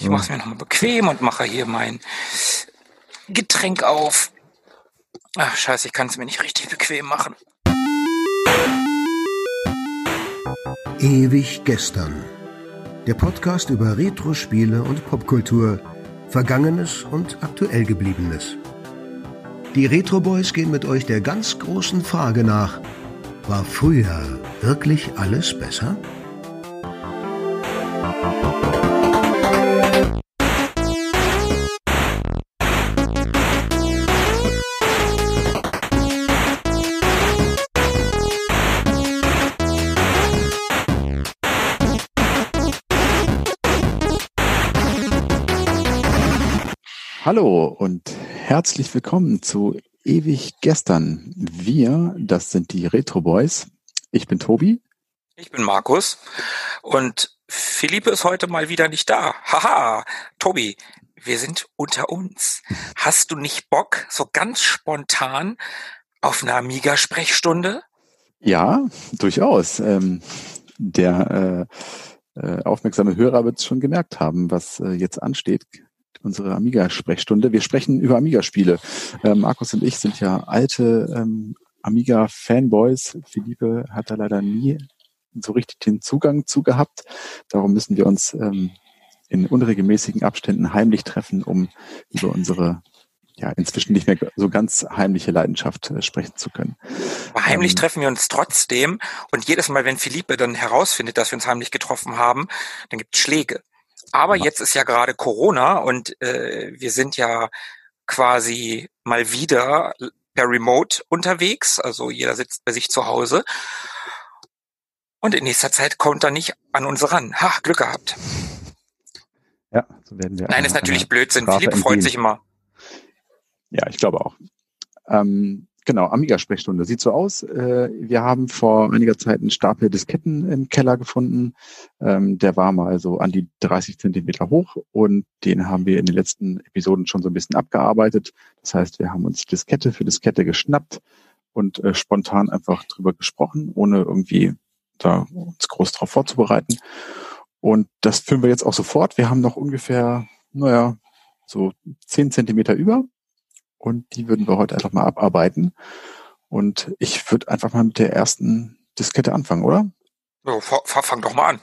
Ich mache es mir nochmal bequem und mache hier mein Getränk auf. Ach, scheiße, ich kann es mir nicht richtig bequem machen. Ewig gestern. Der Podcast über Retro-Spiele und Popkultur, Vergangenes und aktuell gebliebenes. Die Retro Boys gehen mit euch der ganz großen Frage nach: War früher wirklich alles besser? Hallo und herzlich willkommen zu Ewig Gestern. Wir, das sind die Retro Boys. Ich bin Tobi. Ich bin Markus und Philippe ist heute mal wieder nicht da. Haha, Tobi, wir sind unter uns. Hast du nicht Bock, so ganz spontan auf eine Amiga-Sprechstunde? Ja, durchaus. Ähm, der äh, äh, aufmerksame Hörer wird es schon gemerkt haben, was äh, jetzt ansteht unsere Amiga-Sprechstunde. Wir sprechen über Amiga-Spiele. Äh, Markus und ich sind ja alte ähm, Amiga-Fanboys. Philippe hat da leider nie so richtig den Zugang zu gehabt. Darum müssen wir uns ähm, in unregelmäßigen Abständen heimlich treffen, um über unsere ja inzwischen nicht mehr so ganz heimliche Leidenschaft äh, sprechen zu können. Aber heimlich ähm, treffen wir uns trotzdem und jedes Mal, wenn Philippe dann herausfindet, dass wir uns heimlich getroffen haben, dann gibt es Schläge. Aber jetzt ist ja gerade Corona und äh, wir sind ja quasi mal wieder per Remote unterwegs. Also jeder sitzt bei sich zu Hause. Und in nächster Zeit kommt er nicht an uns ran. Ha, Glück gehabt. Ja, so werden wir. Nein, ist natürlich Blödsinn. Philipp freut sich immer. Ja, ich glaube auch. Ähm, Genau, Amiga-Sprechstunde. Sieht so aus. Äh, wir haben vor einiger Zeit einen Stapel Disketten im Keller gefunden. Ähm, der war mal so an die 30 Zentimeter hoch und den haben wir in den letzten Episoden schon so ein bisschen abgearbeitet. Das heißt, wir haben uns Diskette für Diskette geschnappt und äh, spontan einfach drüber gesprochen, ohne irgendwie da uns groß drauf vorzubereiten. Und das führen wir jetzt auch sofort. Wir haben noch ungefähr, naja, so 10 Zentimeter über und die würden wir heute einfach mal abarbeiten. Und ich würde einfach mal mit der ersten Diskette anfangen, oder? Ja, fang doch mal an.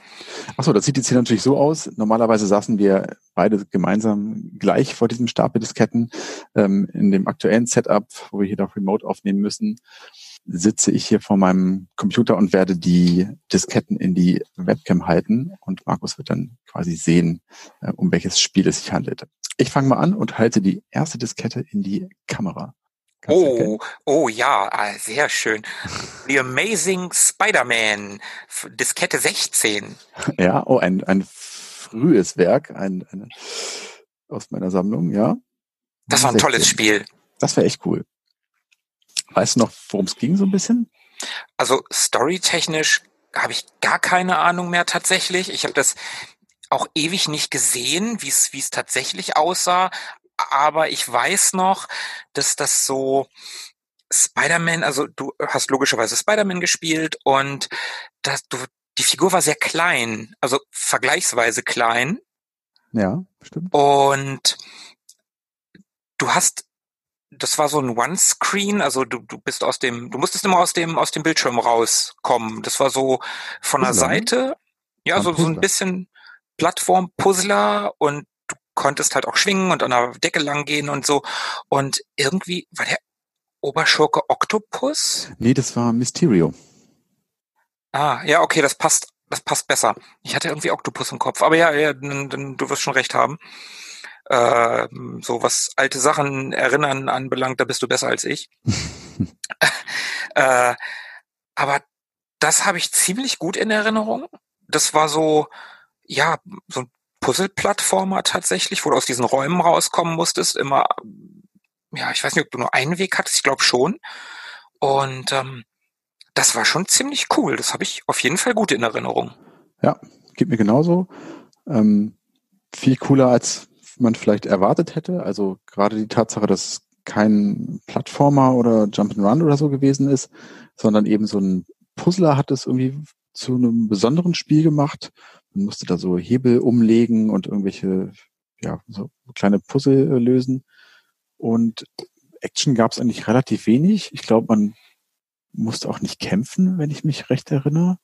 Achso, das sieht jetzt hier natürlich so aus. Normalerweise saßen wir beide gemeinsam gleich vor diesem Stapel Disketten. Ähm, in dem aktuellen Setup, wo wir hier doch remote aufnehmen müssen, sitze ich hier vor meinem Computer und werde die Disketten in die Webcam halten und Markus wird dann quasi sehen, äh, um welches Spiel es sich handelt. Ich fange mal an und halte die erste Diskette in die Kamera. Kannst oh, oh ja, ah, sehr schön. The Amazing Spider-Man, Diskette 16. Ja, oh, ein, ein frühes Werk, ein, ein aus meiner Sammlung, ja. Das war ein 16. tolles Spiel. Das wäre echt cool. Weißt du noch, worum es ging so ein bisschen? Also storytechnisch habe ich gar keine Ahnung mehr tatsächlich. Ich habe das auch ewig nicht gesehen, wie es wie es tatsächlich aussah. Aber ich weiß noch, dass das so Spider-Man, also du hast logischerweise Spider-Man gespielt und dass du die Figur war sehr klein, also vergleichsweise klein. Ja, stimmt. Und du hast das war so ein One-Screen, also du, du bist aus dem, du musstest immer aus dem, aus dem Bildschirm rauskommen. Das war so von der ne? Seite, ja, so, so ein bisschen Plattform-Puzzler und du konntest halt auch schwingen und an der Decke lang gehen und so. Und irgendwie war der Oberschurke Octopus? Nee, das war Mysterio. Ah, ja, okay, das passt, das passt besser. Ich hatte irgendwie Octopus im Kopf, aber ja, ja, du wirst schon recht haben äh, so was alte Sachen erinnern anbelangt, da bist du besser als ich. äh, aber das habe ich ziemlich gut in Erinnerung. Das war so, ja, so ein Puzzle-Plattformer tatsächlich, wo du aus diesen Räumen rauskommen musstest. Immer, ja, ich weiß nicht, ob du nur einen Weg hattest, ich glaube schon. Und ähm, das war schon ziemlich cool. Das habe ich auf jeden Fall gut in Erinnerung. Ja, geht mir genauso. Ähm, viel cooler als man vielleicht erwartet hätte. Also gerade die Tatsache, dass kein Plattformer oder Jump'n'Run oder so gewesen ist, sondern eben so ein Puzzler hat es irgendwie zu einem besonderen Spiel gemacht. Man musste da so Hebel umlegen und irgendwelche, ja, so kleine Puzzle äh, lösen. Und Action gab es eigentlich relativ wenig. Ich glaube, man musste auch nicht kämpfen, wenn ich mich recht erinnere.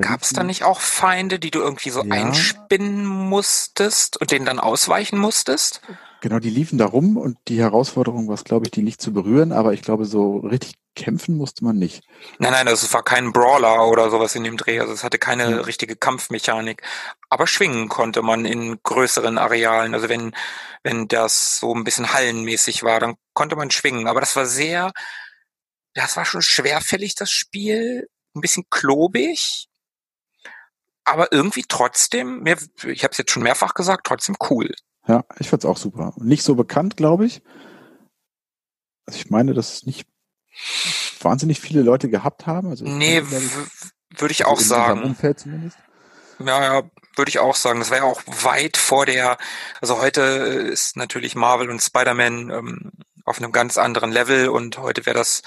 Gab es da nicht auch Feinde, die du irgendwie so ja. einspinnen musstest und denen dann ausweichen musstest? Genau, die liefen da rum und die Herausforderung war, glaube ich, die nicht zu berühren, aber ich glaube, so richtig kämpfen musste man nicht. Nein, nein, das war kein Brawler oder sowas in dem Dreh, also es hatte keine ja. richtige Kampfmechanik. Aber schwingen konnte man in größeren Arealen. Also wenn, wenn das so ein bisschen hallenmäßig war, dann konnte man schwingen. Aber das war sehr, das war schon schwerfällig, das Spiel ein bisschen klobig, aber irgendwie trotzdem, mir, ich habe es jetzt schon mehrfach gesagt, trotzdem cool. Ja, ich fand's auch super. Nicht so bekannt, glaube ich. Also ich meine, dass es nicht wahnsinnig viele Leute gehabt haben. Also nee, würde ich also auch sagen. Umfeld zumindest. Ja, ja, würde ich auch sagen. Das war ja auch weit vor der, also heute ist natürlich Marvel und Spider-Man ähm, auf einem ganz anderen Level und heute wäre das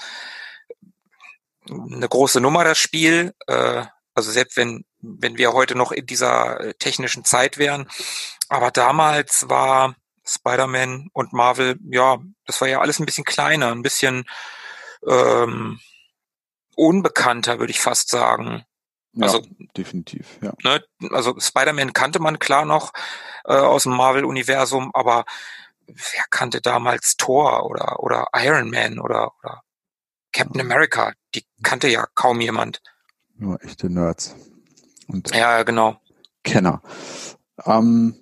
eine große Nummer, das Spiel. Äh, also selbst wenn, wenn wir heute noch in dieser äh, technischen Zeit wären. Aber damals war Spider-Man und Marvel, ja, das war ja alles ein bisschen kleiner, ein bisschen ähm, unbekannter, würde ich fast sagen. Ja, also definitiv, ja. Ne, also Spider-Man kannte man klar noch äh, aus dem Marvel-Universum, aber wer kannte damals Thor oder oder Iron Man oder oder Captain America, die kannte ja kaum jemand. Nur echte Nerds. Und ja, genau. Kenner. Ähm,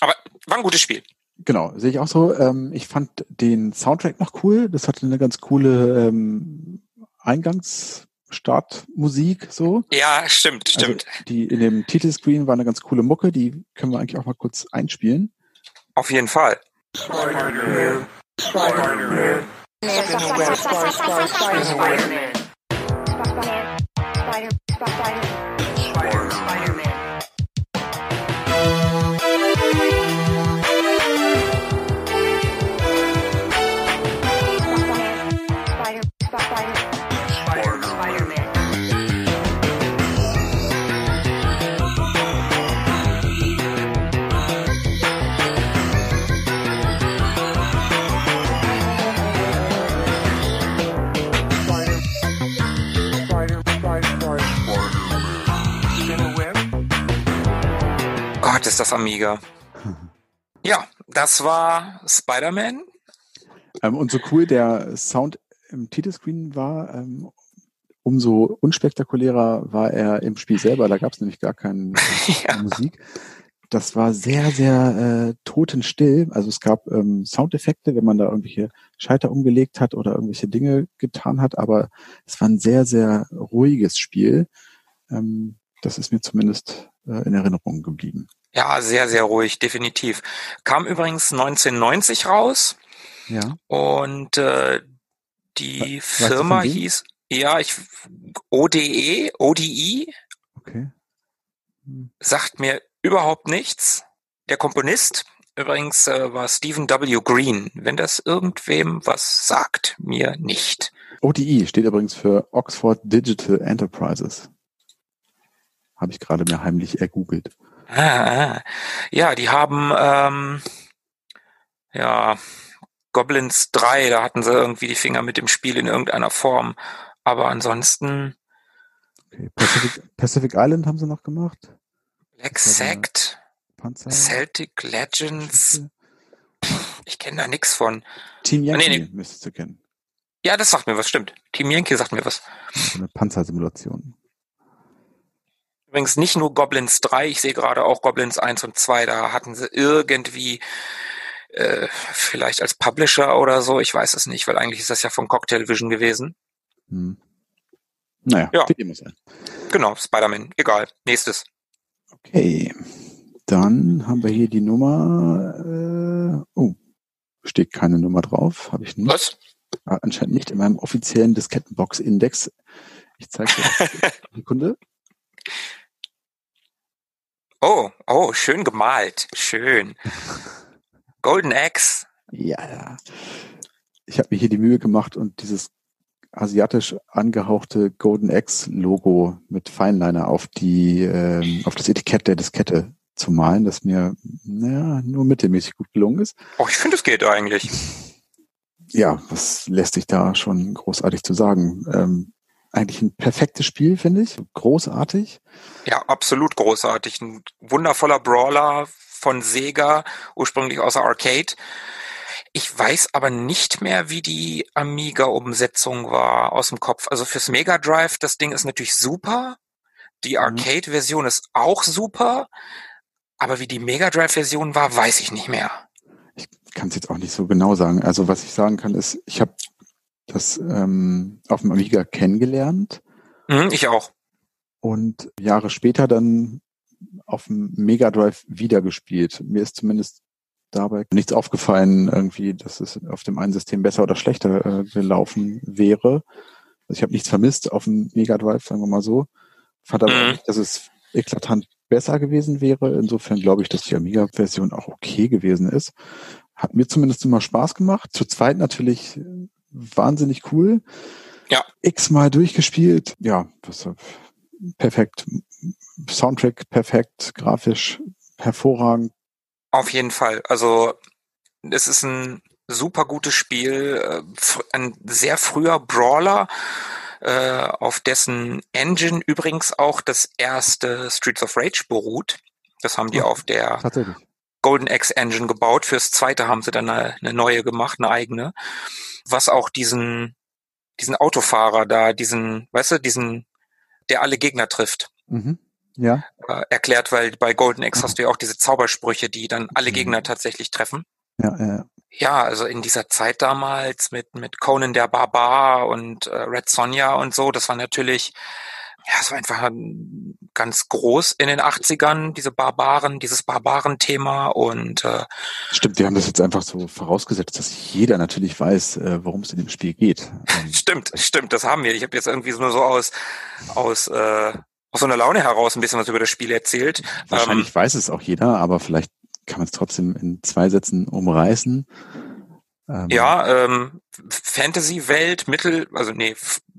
Aber war ein gutes Spiel. Genau, sehe ich auch so. Ähm, ich fand den Soundtrack noch cool. Das hatte eine ganz coole ähm, Eingangsstartmusik so. Ja, stimmt, also stimmt. die in dem Titelscreen war eine ganz coole Mucke, die können wir eigentlich auch mal kurz einspielen. Auf jeden Fall. Spider-Man. Spider-Man. Spider-Man. Spider-Man. Spider, Spider, das Amiga. Ja, das war Spider-Man. Ähm, und so cool der Sound im Titelscreen war, ähm, umso unspektakulärer war er im Spiel selber. Da gab es nämlich gar keine ja. Musik. Das war sehr, sehr äh, totenstill. Also es gab ähm, Soundeffekte, wenn man da irgendwelche Schalter umgelegt hat oder irgendwelche Dinge getan hat, aber es war ein sehr, sehr ruhiges Spiel. Ähm, das ist mir zumindest äh, in Erinnerung geblieben. Ja, sehr, sehr ruhig, definitiv. Kam übrigens 1990 raus. Ja. Und äh, die weißt Firma hieß, ja, ich ODE, ODI. Okay. Hm. Sagt mir überhaupt nichts. Der Komponist übrigens äh, war Stephen W. Green. Wenn das irgendwem was sagt, mir nicht. ODI steht übrigens für Oxford Digital Enterprises. Habe ich gerade mir heimlich ergoogelt. Ah, ah. Ja, die haben ähm, ja Goblins 3, da hatten sie irgendwie die Finger mit dem Spiel in irgendeiner Form. Aber ansonsten. Okay. Pacific, Pacific Island haben sie noch gemacht. Black Sect, Celtic Legends. Ich kenne da nichts von. Team Yankee ah, nee, nee. müsstest du kennen. Ja, das sagt mir was, stimmt. Team Yankee sagt mir was. eine Panzersimulation. Übrigens nicht nur Goblins 3, ich sehe gerade auch Goblins 1 und 2, da hatten sie irgendwie äh, vielleicht als Publisher oder so, ich weiß es nicht, weil eigentlich ist das ja von Cocktail Vision gewesen. Hm. Naja, ja. wie muss sein. Genau, Spider-Man, egal. Nächstes. Okay, dann haben wir hier die Nummer, äh, oh, steht keine Nummer drauf, habe ich nicht. Was? Ah, anscheinend nicht in meinem offiziellen Diskettenbox-Index. Ich zeige dir Sekunde. Oh, oh, schön gemalt. Schön. Golden Axe. Ja, ja. Ich habe mir hier die Mühe gemacht und dieses asiatisch angehauchte Golden X Logo mit Feinliner auf die ähm, auf das Etikett der Diskette zu malen, das mir naja, nur mittelmäßig gut gelungen ist. Oh, ich finde, es geht eigentlich. Ja, was lässt sich da schon großartig zu sagen? Ähm, eigentlich ein perfektes Spiel, finde ich. Großartig. Ja, absolut großartig. Ein wundervoller Brawler von Sega, ursprünglich aus der Arcade. Ich weiß aber nicht mehr, wie die Amiga-Umsetzung war aus dem Kopf. Also fürs Mega Drive, das Ding ist natürlich super. Die mhm. Arcade-Version ist auch super. Aber wie die Mega Drive-Version war, weiß ich nicht mehr. Ich kann es jetzt auch nicht so genau sagen. Also was ich sagen kann, ist, ich habe das ähm, auf dem Amiga kennengelernt. Mhm, ich auch. Und Jahre später dann auf dem Mega Drive wiedergespielt. Mir ist zumindest dabei nichts aufgefallen, irgendwie, dass es auf dem einen System besser oder schlechter äh, gelaufen wäre. Also ich habe nichts vermisst auf dem Mega Drive, sagen wir mal so. Fand aber mhm. nicht, dass es eklatant besser gewesen wäre. Insofern glaube ich, dass die Amiga-Version auch okay gewesen ist. Hat mir zumindest immer Spaß gemacht. Zu zweit natürlich wahnsinnig cool. Ja. X-mal durchgespielt. Ja, perfekt. Soundtrack perfekt, grafisch hervorragend. Auf jeden Fall. Also es ist ein super gutes Spiel, äh, ein sehr früher Brawler, äh, auf dessen Engine übrigens auch das erste Streets of Rage beruht. Das haben die ja, auf der Golden X Engine gebaut. Fürs zweite haben sie dann eine, eine neue gemacht, eine eigene. Was auch diesen, diesen Autofahrer da, diesen, weißt du, diesen, der alle Gegner trifft. Mhm ja. äh, erklärt, weil bei Golden X hast du ja auch diese Zaubersprüche, die dann alle mhm. Gegner tatsächlich treffen. Ja, ja. Ja, also in dieser Zeit damals mit, mit Conan der Barbar und äh, Red Sonja und so, das war natürlich, ja, es war einfach ganz groß in den 80ern, diese Barbaren, dieses Barbaren-Thema und äh, Stimmt, wir haben das jetzt einfach so vorausgesetzt, dass jeder natürlich weiß, äh, worum es in dem Spiel geht. Ähm, stimmt, stimmt, das haben wir. Ich habe jetzt irgendwie nur so aus, aus äh, aus so einer Laune heraus ein bisschen was über das Spiel erzählt. Wahrscheinlich ähm, weiß es auch jeder, aber vielleicht kann man es trotzdem in zwei Sätzen umreißen. Ähm, ja, ähm, Fantasy-Welt, Mittel, also nee,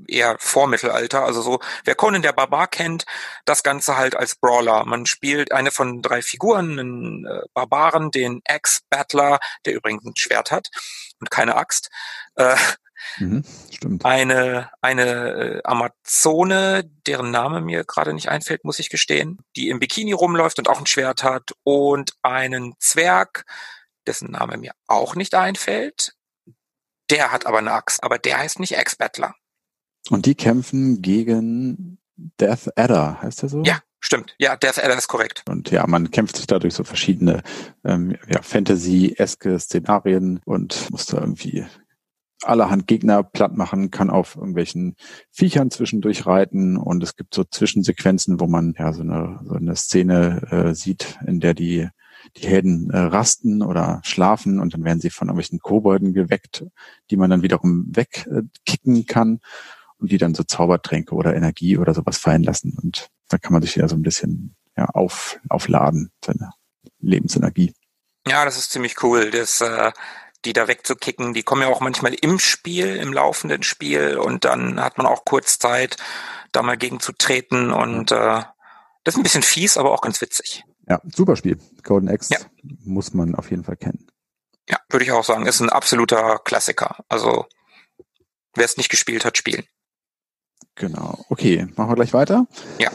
eher Vormittelalter. Also so, wer Conan der Barbar kennt, das Ganze halt als Brawler. Man spielt eine von drei Figuren, einen äh, Barbaren, den Ex-Battler, der übrigens ein Schwert hat und keine Axt. Äh, Mhm, stimmt. Eine, eine äh, Amazone, deren Name mir gerade nicht einfällt, muss ich gestehen, die im Bikini rumläuft und auch ein Schwert hat und einen Zwerg, dessen Name mir auch nicht einfällt. Der hat aber eine Axt, aber der heißt nicht Ex-Battler. Und die kämpfen gegen Death Adder, heißt der so? Ja, stimmt. Ja, Death Adder ist korrekt. Und ja, man kämpft sich dadurch so verschiedene ähm, ja, Fantasy-eske Szenarien und muss da irgendwie allerhand Gegner platt machen, kann auf irgendwelchen Viechern zwischendurch reiten und es gibt so Zwischensequenzen, wo man ja so eine, so eine Szene äh, sieht, in der die die Helden äh, rasten oder schlafen und dann werden sie von irgendwelchen Kobolden geweckt, die man dann wiederum wegkicken äh, kann und die dann so Zaubertränke oder Energie oder sowas fallen lassen und da kann man sich ja so ein bisschen ja, auf, aufladen, seine Lebensenergie. Ja, das ist ziemlich cool. Das äh, die da wegzukicken. Die kommen ja auch manchmal im Spiel, im laufenden Spiel und dann hat man auch kurz Zeit, da mal gegen zu treten und äh, das ist ein bisschen fies, aber auch ganz witzig. Ja, super Spiel. Golden X ja. muss man auf jeden Fall kennen. Ja, würde ich auch sagen, ist ein absoluter Klassiker. Also wer es nicht gespielt hat, spielen. Genau. Okay, machen wir gleich weiter. Ja.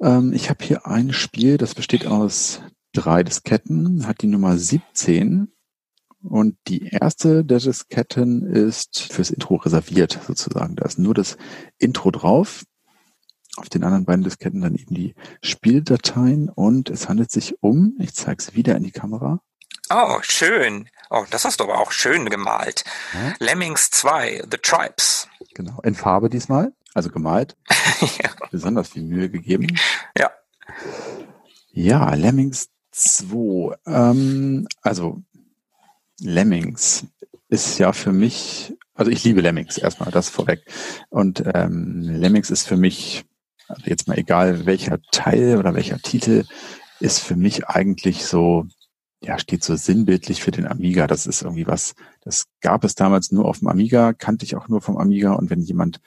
Ähm, ich habe hier ein Spiel, das besteht aus drei Disketten, hat die Nummer 17 und die erste der Disketten ist fürs Intro reserviert sozusagen. Da ist nur das Intro drauf. Auf den anderen beiden Disketten dann eben die Spieldateien und es handelt sich um, ich zeige es wieder in die Kamera. Oh, schön. Oh, das hast du aber auch schön gemalt. Ja? Lemmings 2, The Tribes. Genau, in Farbe diesmal, also gemalt. ja. Besonders viel Mühe gegeben. Ja. Ja, Lemmings 2. Ähm, also Lemmings ist ja für mich, also ich liebe Lemmings erstmal, das vorweg. Und ähm, Lemmings ist für mich, also jetzt mal egal welcher Teil oder welcher Titel, ist für mich eigentlich so, ja, steht so sinnbildlich für den Amiga. Das ist irgendwie was, Das gab es damals nur auf dem Amiga, kannte ich auch nur vom Amiga. Und wenn jemand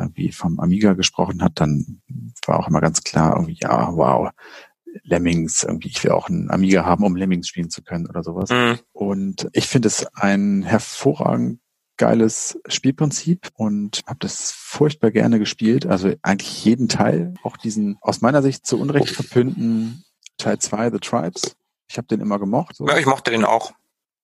irgendwie vom Amiga gesprochen hat, dann war auch immer ganz klar, irgendwie, ja, wow, Lemmings, irgendwie, ich will auch einen Amiga haben, um Lemmings spielen zu können oder sowas. Mhm. Und ich finde es ein hervorragend geiles Spielprinzip und habe das furchtbar gerne gespielt. Also eigentlich jeden Teil, auch diesen aus meiner Sicht zu Unrecht verpönten Teil 2, The Tribes. Ich habe den immer gemocht. So. Ja, ich mochte den auch.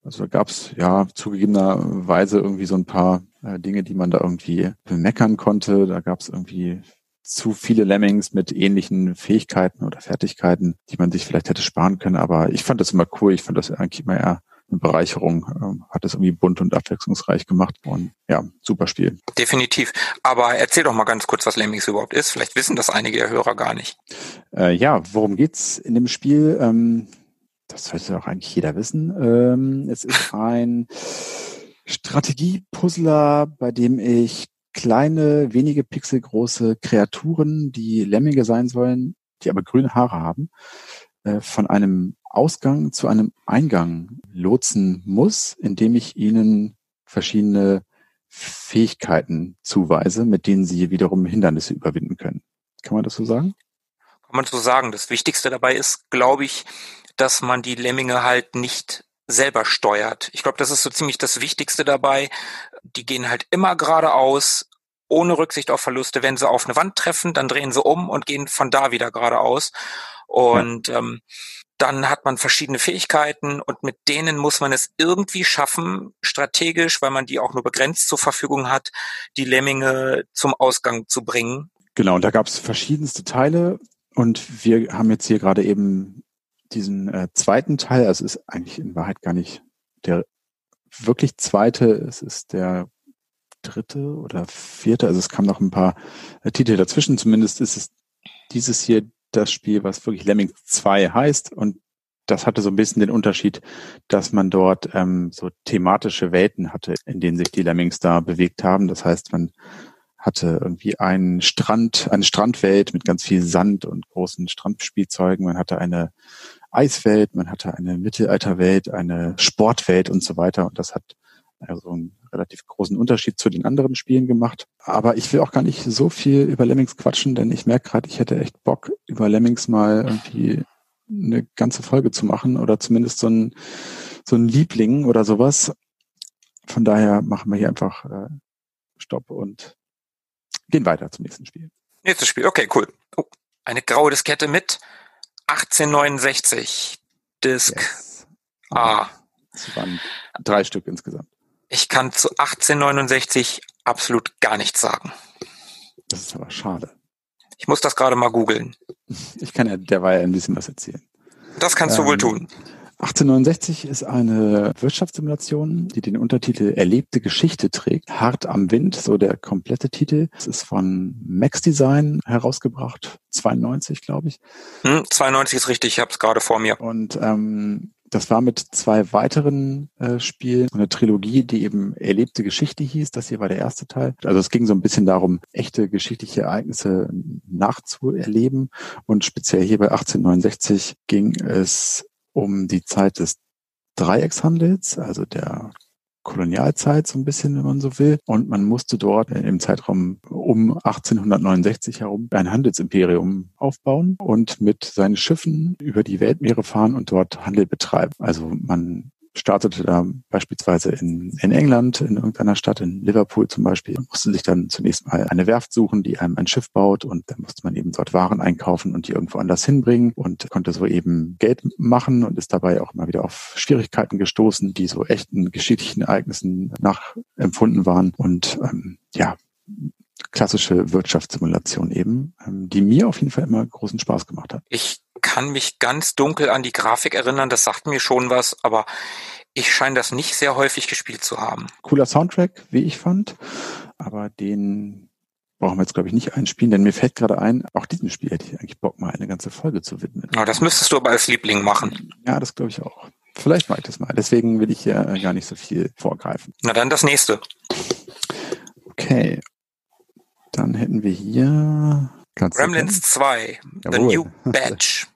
Also da gab's ja zugegebenerweise irgendwie so ein paar äh, Dinge, die man da irgendwie bemeckern konnte. Da gab's irgendwie zu viele Lemmings mit ähnlichen Fähigkeiten oder Fertigkeiten, die man sich vielleicht hätte sparen können. Aber ich fand das immer cool. Ich fand das eigentlich immer eher eine Bereicherung. Ähm, hat es irgendwie bunt und abwechslungsreich gemacht. Und ja, super Spiel. Definitiv. Aber erzähl doch mal ganz kurz, was Lemmings überhaupt ist. Vielleicht wissen das einige der Hörer gar nicht. Äh, ja, worum geht's in dem Spiel? Ähm, das sollte auch eigentlich jeder wissen. Ähm, es ist ein Strategiepuzzler, bei dem ich kleine, wenige Pixel große Kreaturen, die Lemminge sein sollen, die aber grüne Haare haben, äh, von einem Ausgang zu einem Eingang lotsen muss, indem ich ihnen verschiedene Fähigkeiten zuweise, mit denen sie wiederum Hindernisse überwinden können. Kann man das so sagen? Kann man so sagen. Das Wichtigste dabei ist, glaube ich, dass man die Lemminge halt nicht selber steuert. Ich glaube, das ist so ziemlich das Wichtigste dabei. Die gehen halt immer geradeaus, ohne Rücksicht auf Verluste. Wenn sie auf eine Wand treffen, dann drehen sie um und gehen von da wieder geradeaus. Und ja. ähm, dann hat man verschiedene Fähigkeiten und mit denen muss man es irgendwie schaffen, strategisch, weil man die auch nur begrenzt zur Verfügung hat, die Lemminge zum Ausgang zu bringen. Genau, und da gab es verschiedenste Teile und wir haben jetzt hier gerade eben diesen äh, zweiten Teil, also es ist eigentlich in Wahrheit gar nicht der wirklich zweite, es ist der dritte oder vierte, also es kam noch ein paar äh, Titel dazwischen, zumindest ist es dieses hier das Spiel, was wirklich Lemmings 2 heißt und das hatte so ein bisschen den Unterschied, dass man dort ähm, so thematische Welten hatte, in denen sich die Lemmings da bewegt haben. Das heißt, man hatte irgendwie einen Strand, eine Strandwelt mit ganz viel Sand und großen Strandspielzeugen. Man hatte eine Eiswelt, man hatte eine Mittelalterwelt, eine Sportwelt und so weiter. Und das hat also einen relativ großen Unterschied zu den anderen Spielen gemacht. Aber ich will auch gar nicht so viel über Lemmings quatschen, denn ich merke gerade, ich hätte echt Bock, über Lemmings mal irgendwie eine ganze Folge zu machen oder zumindest so ein, so ein Liebling oder sowas. Von daher machen wir hier einfach äh, Stopp und gehen weiter zum nächsten Spiel. Nächstes Spiel, okay, cool. Oh, eine graue Diskette mit 1869 Disk yes. A. Das waren drei Stück insgesamt. Ich kann zu 1869 absolut gar nichts sagen. Das ist aber schade. Ich muss das gerade mal googeln. Ich kann ja derweil ein bisschen was erzählen. Das kannst du wohl ähm, tun. 1869 ist eine Wirtschaftssimulation, die den Untertitel Erlebte Geschichte trägt. Hart am Wind, so der komplette Titel. Es ist von Max Design herausgebracht, 92, glaube ich. Hm, 92 ist richtig, ich habe es gerade vor mir. Und ähm, das war mit zwei weiteren äh, Spielen, eine Trilogie, die eben Erlebte Geschichte hieß. Das hier war der erste Teil. Also es ging so ein bisschen darum, echte geschichtliche Ereignisse nachzuerleben. Und speziell hier bei 1869 ging es um die Zeit des Dreieckshandels, also der Kolonialzeit so ein bisschen, wenn man so will. Und man musste dort im Zeitraum um 1869 herum ein Handelsimperium aufbauen und mit seinen Schiffen über die Weltmeere fahren und dort Handel betreiben. Also man startete da beispielsweise in, in England, in irgendeiner Stadt, in Liverpool zum Beispiel, musste sich dann zunächst mal eine Werft suchen, die einem ein Schiff baut und dann musste man eben dort Waren einkaufen und die irgendwo anders hinbringen und konnte so eben Geld machen und ist dabei auch immer wieder auf Schwierigkeiten gestoßen, die so echten geschichtlichen Ereignissen nachempfunden waren und ähm, ja, klassische Wirtschaftssimulation eben, ähm, die mir auf jeden Fall immer großen Spaß gemacht hat. Ich kann mich ganz dunkel an die Grafik erinnern, das sagt mir schon was, aber ich scheine das nicht sehr häufig gespielt zu haben. Cooler Soundtrack, wie ich fand, aber den brauchen wir jetzt, glaube ich, nicht einspielen, denn mir fällt gerade ein, auch diesem Spiel hätte ich eigentlich Bock, mal eine ganze Folge zu widmen. Ja, das müsstest du aber als Liebling machen. Ja, das glaube ich auch. Vielleicht mache ich das mal. Deswegen will ich ja gar nicht so viel vorgreifen. Na dann das nächste. Okay. Dann hätten wir hier Gremlins 2, The New Badge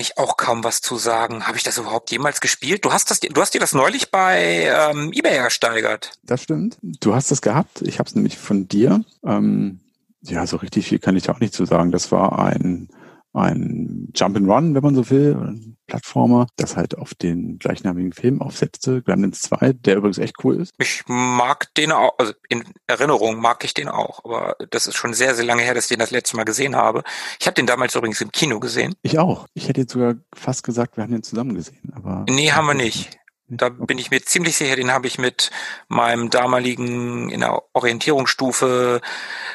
ich auch kaum was zu sagen. Habe ich das überhaupt jemals gespielt? Du hast das, du hast dir das neulich bei ähm, eBay ersteigert. Das stimmt. Du hast es gehabt. Ich habe es nämlich von dir. Ähm, ja, so richtig viel kann ich auch nicht zu sagen. Das war ein ein Jump and Run, wenn man so will, ein Plattformer, das halt auf den gleichnamigen Film aufsetzte, Gremlins 2, der übrigens echt cool ist. Ich mag den auch, also in Erinnerung mag ich den auch, aber das ist schon sehr, sehr lange her, dass ich den das letzte Mal gesehen habe. Ich habe den damals übrigens im Kino gesehen. Ich auch. Ich hätte jetzt sogar fast gesagt, wir haben den zusammen gesehen, aber. Nee, haben wir nicht. Da bin ich mir ziemlich sicher, den habe ich mit meinem damaligen in der Orientierungsstufe,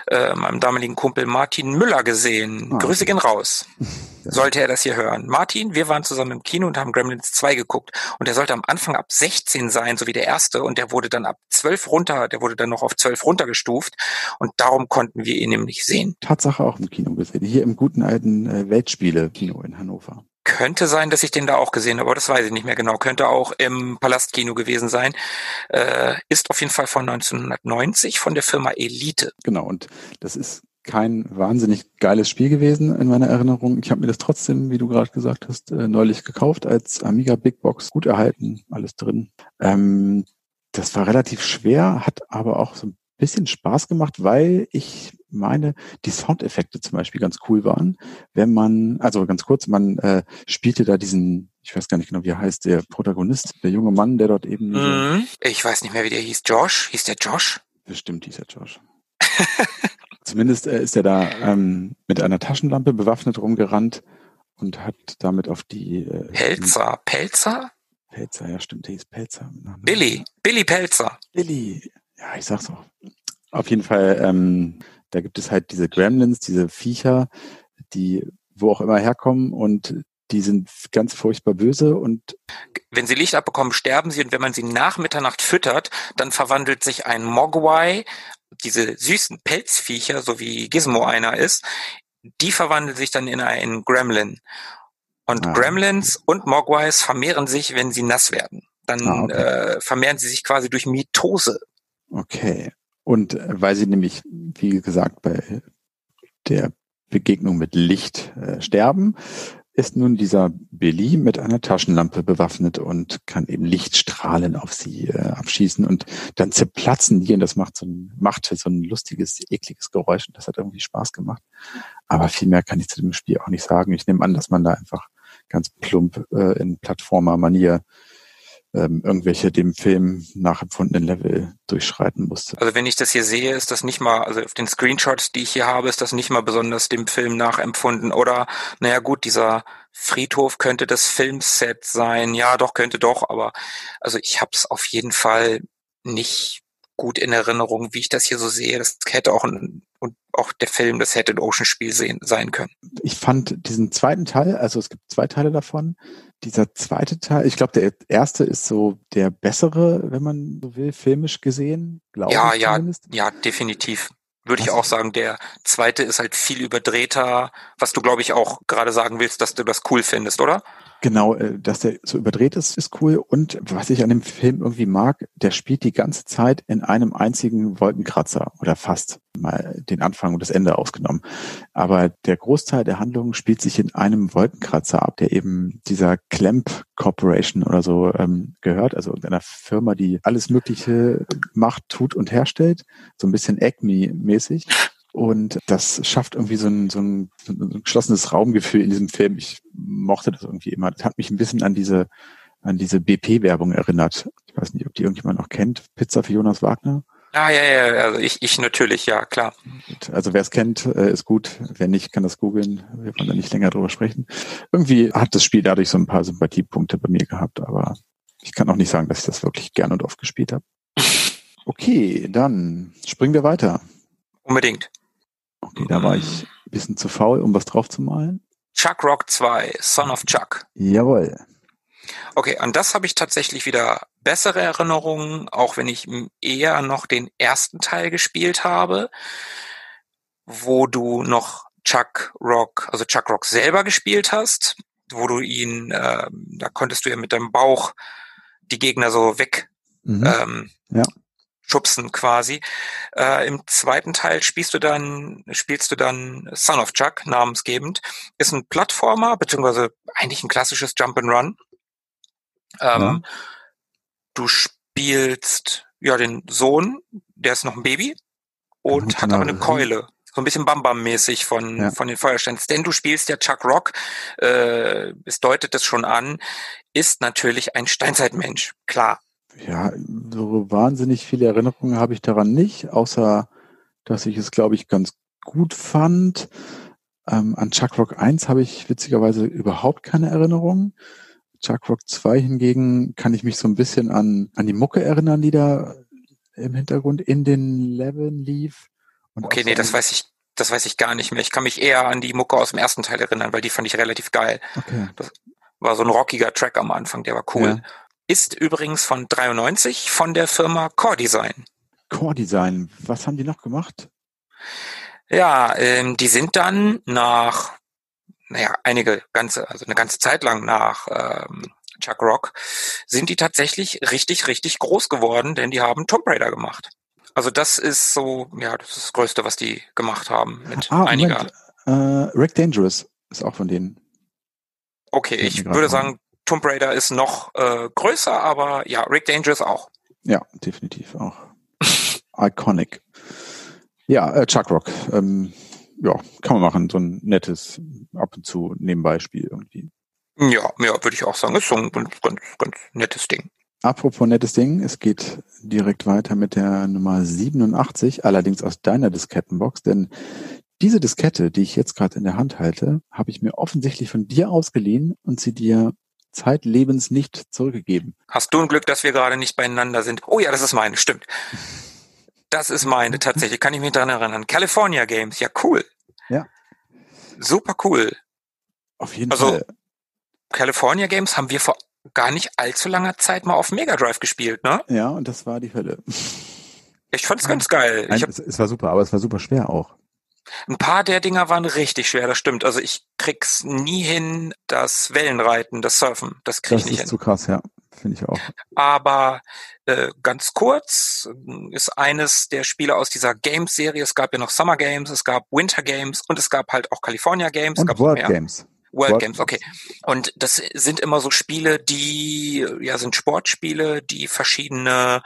äh, meinem damaligen Kumpel Martin Müller gesehen. Ah, Grüße gehen raus. Sollte er das hier hören. Martin, wir waren zusammen im Kino und haben Gremlins 2 geguckt. Und der sollte am Anfang ab 16 sein, so wie der erste. Und der wurde dann ab 12 runter, der wurde dann noch auf 12 runtergestuft. Und darum konnten wir ihn nämlich sehen. Tatsache auch im Kino gesehen. Hier im guten alten äh, Weltspiele-Kino in Hannover. Könnte sein, dass ich den da auch gesehen habe, aber das weiß ich nicht mehr genau. Könnte auch im Palastkino gewesen sein. Äh, ist auf jeden Fall von 1990 von der Firma Elite. Genau, und das ist kein wahnsinnig geiles Spiel gewesen in meiner Erinnerung. Ich habe mir das trotzdem, wie du gerade gesagt hast, äh, neulich gekauft als Amiga Big Box. Gut erhalten, alles drin. Ähm, das war relativ schwer, hat aber auch so ein bisschen Spaß gemacht, weil ich meine, die Soundeffekte zum Beispiel ganz cool waren. Wenn man, also ganz kurz, man äh, spielte da diesen, ich weiß gar nicht genau, wie er heißt, der Protagonist, der junge Mann, der dort eben. Mhm. Ich weiß nicht mehr, wie der hieß. Josh? Hieß der Josh? Bestimmt hieß er Josh. Zumindest äh, ist er da ähm, mit einer Taschenlampe bewaffnet rumgerannt und hat damit auf die äh, Pelzer. Pelzer? Pelzer, ja stimmt, der hieß Pelzer. Billy, Billy Pelzer. Billy, ja, ich sag's auch. Auf jeden Fall ähm, da gibt es halt diese Gremlins, diese Viecher, die wo auch immer herkommen und die sind ganz furchtbar böse und wenn sie Licht abbekommen, sterben sie und wenn man sie nach Mitternacht füttert, dann verwandelt sich ein Mogwai, diese süßen Pelzviecher, so wie Gizmo einer ist, die verwandeln sich dann in einen Gremlin. Und ah. Gremlins und Mogwais vermehren sich, wenn sie nass werden. Dann ah, okay. äh, vermehren sie sich quasi durch Mitose. Okay. Und weil sie nämlich, wie gesagt, bei der Begegnung mit Licht äh, sterben, ist nun dieser Billy mit einer Taschenlampe bewaffnet und kann eben Lichtstrahlen auf sie äh, abschießen und dann zerplatzen die und das macht so ein, macht so ein lustiges, ekliges Geräusch und das hat irgendwie Spaß gemacht. Aber viel mehr kann ich zu dem Spiel auch nicht sagen. Ich nehme an, dass man da einfach ganz plump äh, in Plattformer-Manier ähm, irgendwelche dem Film nachempfundenen Level durchschreiten musste. Also wenn ich das hier sehe, ist das nicht mal, also auf den Screenshots, die ich hier habe, ist das nicht mal besonders dem Film nachempfunden. Oder, naja gut, dieser Friedhof könnte das Filmset sein. Ja, doch, könnte doch, aber also ich habe es auf jeden Fall nicht gut in Erinnerung, wie ich das hier so sehe. Das hätte auch ein, und auch der Film, das hätte ein Ocean-Spiel sein können. Ich fand diesen zweiten Teil, also es gibt zwei Teile davon, dieser zweite Teil, ich glaube, der erste ist so der bessere, wenn man so will, filmisch gesehen, glaube ja, ich. Ja, zumindest. ja, definitiv. Würde ich auch sagen, der zweite ist halt viel überdrehter, was du, glaube ich, auch gerade sagen willst, dass du das cool findest, oder? Genau, äh, dass der so überdreht ist, ist cool. Und was ich an dem Film irgendwie mag, der spielt die ganze Zeit in einem einzigen Wolkenkratzer oder fast mal den Anfang und das Ende ausgenommen. Aber der Großteil der Handlung spielt sich in einem Wolkenkratzer ab, der eben dieser Clamp Corporation oder so ähm, gehört, also einer Firma, die alles Mögliche macht, tut und herstellt, so ein bisschen Acme-mäßig. Und das schafft irgendwie so ein, so ein, so ein geschlossenes Raumgefühl in diesem Film. Ich mochte das irgendwie immer. Das hat mich ein bisschen an diese, an diese BP-Werbung erinnert. Ich weiß nicht, ob die irgendjemand noch kennt. Pizza für Jonas Wagner. Ah, ja, ja, also ich, ich natürlich, ja, klar. Also wer es kennt, äh, ist gut. Wer nicht, kann das googeln. Wir wollen da nicht länger drüber sprechen. Irgendwie hat das Spiel dadurch so ein paar Sympathiepunkte bei mir gehabt, aber ich kann auch nicht sagen, dass ich das wirklich gern und oft gespielt habe. Okay, dann springen wir weiter. Unbedingt. Okay, da war ich ein bisschen zu faul, um was drauf zu malen. Chuck Rock 2, Son of Chuck. Jawohl. Okay, an das habe ich tatsächlich wieder bessere Erinnerungen, auch wenn ich eher noch den ersten Teil gespielt habe, wo du noch Chuck Rock, also Chuck Rock selber gespielt hast, wo du ihn, äh, da konntest du ja mit deinem Bauch die Gegner so weg mhm. ähm, ja schubsen quasi. Äh, Im zweiten Teil spielst du dann, spielst du dann Son of Chuck, namensgebend. Ist ein Plattformer, beziehungsweise eigentlich ein klassisches Jump and Run. Ähm, ja. Du spielst ja den Sohn, der ist noch ein Baby und hat aber eine Keule. So ein bisschen Bam-Bam-mäßig von, ja. von den Feuersteins. Denn du spielst ja Chuck Rock, äh, es deutet es schon an, ist natürlich ein Steinzeitmensch, klar. Ja, so wahnsinnig viele Erinnerungen habe ich daran nicht, außer dass ich es, glaube ich, ganz gut fand. Ähm, an Chuck Rock 1 habe ich witzigerweise überhaupt keine Erinnerungen. Chuck Rock 2 hingegen kann ich mich so ein bisschen an, an die Mucke erinnern, die da im Hintergrund in den Leveln lief. okay, nee, das weiß ich, das weiß ich gar nicht mehr. Ich kann mich eher an die Mucke aus dem ersten Teil erinnern, weil die fand ich relativ geil. Okay. Das war so ein rockiger Track am Anfang, der war cool. Ja. Ist übrigens von 93 von der Firma Core Design. Core Design, was haben die noch gemacht? Ja, ähm, die sind dann nach, naja, einige ganze, also eine ganze Zeit lang nach ähm, Chuck Rock, sind die tatsächlich richtig, richtig groß geworden, denn die haben Tomb Raider gemacht. Also das ist so, ja, das ist das Größte, was die gemacht haben mit ah, einiger. Äh, Rick Dangerous ist auch von denen. Okay, ich würde sagen, Tomb Raider ist noch äh, größer, aber ja, Rick Dangerous auch. Ja, definitiv auch. Iconic. Ja, äh, Chuck Rock. Ähm, ja, kann man machen. So ein nettes ab und zu nebenbei Spiel irgendwie. Ja, ja, würde ich auch sagen. Ist so ein ganz, ganz, ganz nettes Ding. Apropos nettes Ding, es geht direkt weiter mit der Nummer 87, allerdings aus deiner Diskettenbox, denn diese Diskette, die ich jetzt gerade in der Hand halte, habe ich mir offensichtlich von dir ausgeliehen und sie dir zeitlebens nicht zurückgegeben. Hast du ein Glück, dass wir gerade nicht beieinander sind? Oh ja, das ist meine, stimmt. Das ist meine, tatsächlich, kann ich mich daran erinnern. California Games, ja cool. Ja. Super cool. Auf jeden also, Fall. California Games haben wir vor gar nicht allzu langer Zeit mal auf Mega Drive gespielt, ne? Ja, und das war die Hölle. Ich fand's ganz geil. Nein, hab, es, es war super, aber es war super schwer auch. Ein paar der Dinger waren richtig schwer, das stimmt. Also ich krieg's nie hin, das Wellenreiten, das Surfen, das krieg ich nicht hin. Das ist zu krass, ja. Finde ich auch. Aber äh, ganz kurz ist eines der Spiele aus dieser Games-Serie. Es gab ja noch Summer Games, es gab Winter Games und es gab halt auch California Games. Und World Games. World, World Games, okay. Und das sind immer so Spiele, die, ja, sind Sportspiele, die verschiedene,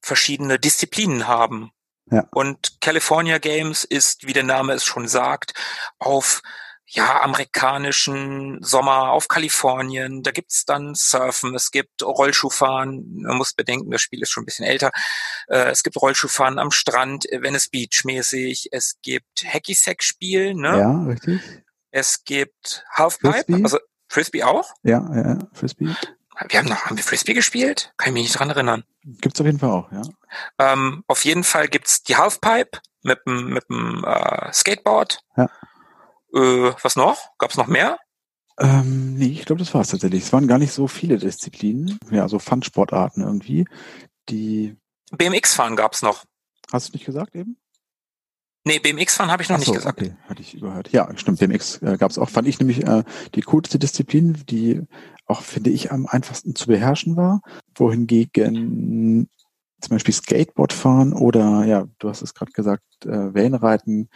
verschiedene Disziplinen haben. Ja. Und California Games ist, wie der Name es schon sagt, auf ja, amerikanischen Sommer auf Kalifornien. Da gibt's dann Surfen, es gibt Rollschuhfahren. Man muss bedenken, das Spiel ist schon ein bisschen älter. Äh, es gibt Rollschuhfahren am Strand, Venice Beach mäßig. Es gibt Hacky-Sack-Spiel. Ne? Ja, richtig. Es gibt Halfpipe, Frisbee? also Frisbee auch. Ja, ja, Frisbee. Wir haben noch, haben wir Frisbee gespielt? Kann ich mich nicht dran erinnern. Gibt's auf jeden Fall auch, ja. Ähm, auf jeden Fall gibt's die Halfpipe mit dem mit dem äh, Skateboard. Ja. Äh, was noch? Gab's noch mehr? Ähm, nee, ich glaube, das war's tatsächlich. Es waren gar nicht so viele Disziplinen, ja, so Fun-Sportarten irgendwie, die. BMX-Fahren gab's noch. Hast du nicht gesagt eben? Nee, BMX-Fahren habe ich noch so, nicht gesagt. Okay, hatte ich überhört. Ja, stimmt, BMX äh, gab es auch. Fand ich nämlich äh, die coolste Disziplin, die auch, finde ich, am einfachsten zu beherrschen war. Wohingegen zum Beispiel Skateboard fahren oder, ja, du hast es gerade gesagt, äh, Wellenreiten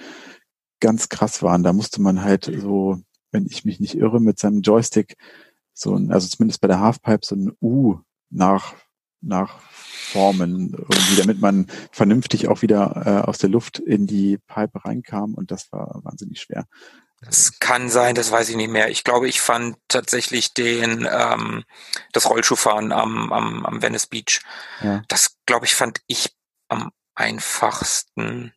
ganz krass waren. Da musste man halt so, wenn ich mich nicht irre, mit seinem Joystick so ein, also zumindest bei der Halfpipe so ein U nach, nach formen, irgendwie, damit man vernünftig auch wieder äh, aus der Luft in die Pipe reinkam und das war wahnsinnig schwer. Das kann sein, das weiß ich nicht mehr. Ich glaube, ich fand tatsächlich den ähm, das Rollschuhfahren am, am, am Venice Beach. Ja. Das glaube ich fand ich am einfachsten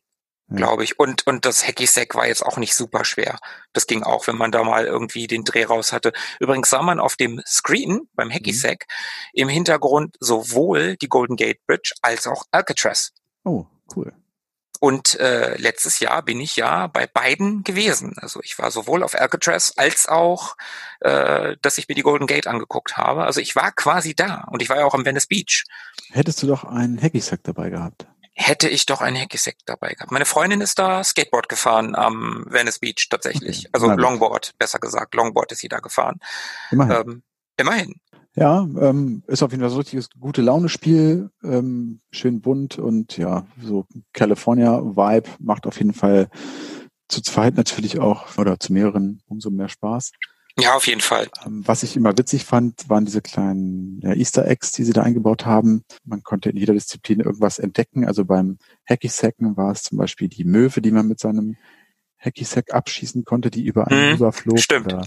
glaube ich. Und, und das Hacky Sack war jetzt auch nicht super schwer. Das ging auch, wenn man da mal irgendwie den Dreh raus hatte. Übrigens sah man auf dem Screen beim Hacky Sack mhm. im Hintergrund sowohl die Golden Gate Bridge als auch Alcatraz. Oh, cool. Und äh, letztes Jahr bin ich ja bei beiden gewesen. Also ich war sowohl auf Alcatraz als auch, äh, dass ich mir die Golden Gate angeguckt habe. Also ich war quasi da und ich war ja auch am Venice Beach. Hättest du doch einen Hacky Sack dabei gehabt? hätte ich doch ein Hacky-Sack dabei gehabt. Meine Freundin ist da Skateboard gefahren am Venice Beach tatsächlich. Okay. Also Longboard, besser gesagt. Longboard ist sie da gefahren. Immerhin. Ähm, immerhin. Ja, ähm, ist auf jeden Fall so ein richtiges gute Laune-Spiel, ähm, schön bunt und ja, so California-Vibe macht auf jeden Fall zu zweit natürlich auch oder zu mehreren umso mehr Spaß. Ja, auf jeden Fall. Ähm, was ich immer witzig fand, waren diese kleinen ja, Easter Eggs, die sie da eingebaut haben. Man konnte in jeder Disziplin irgendwas entdecken. Also beim Hacky Sacken war es zum Beispiel die Möwe, die man mit seinem Hacky Sack abschießen konnte, die über einen Mhm, rüberflog. stimmt. Oder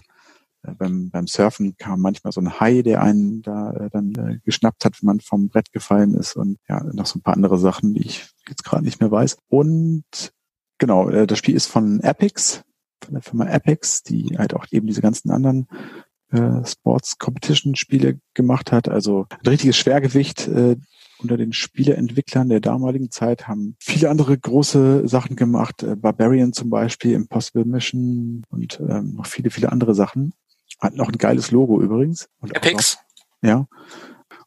beim, beim Surfen kam manchmal so ein Hai, der einen da äh, dann äh, geschnappt hat, wenn man vom Brett gefallen ist und ja, noch so ein paar andere Sachen, die ich jetzt gerade nicht mehr weiß. Und genau, äh, das Spiel ist von Epix, von der Firma Epix, die halt auch eben diese ganzen anderen äh, Sports Competition Spiele gemacht hat. Also ein richtiges Schwergewicht äh, unter den Spieleentwicklern der damaligen Zeit haben viele andere große Sachen gemacht, äh, Barbarian zum Beispiel, Impossible Mission und ähm, noch viele, viele andere Sachen. Hat noch ein geiles Logo übrigens. Und auch Epics. noch- ja.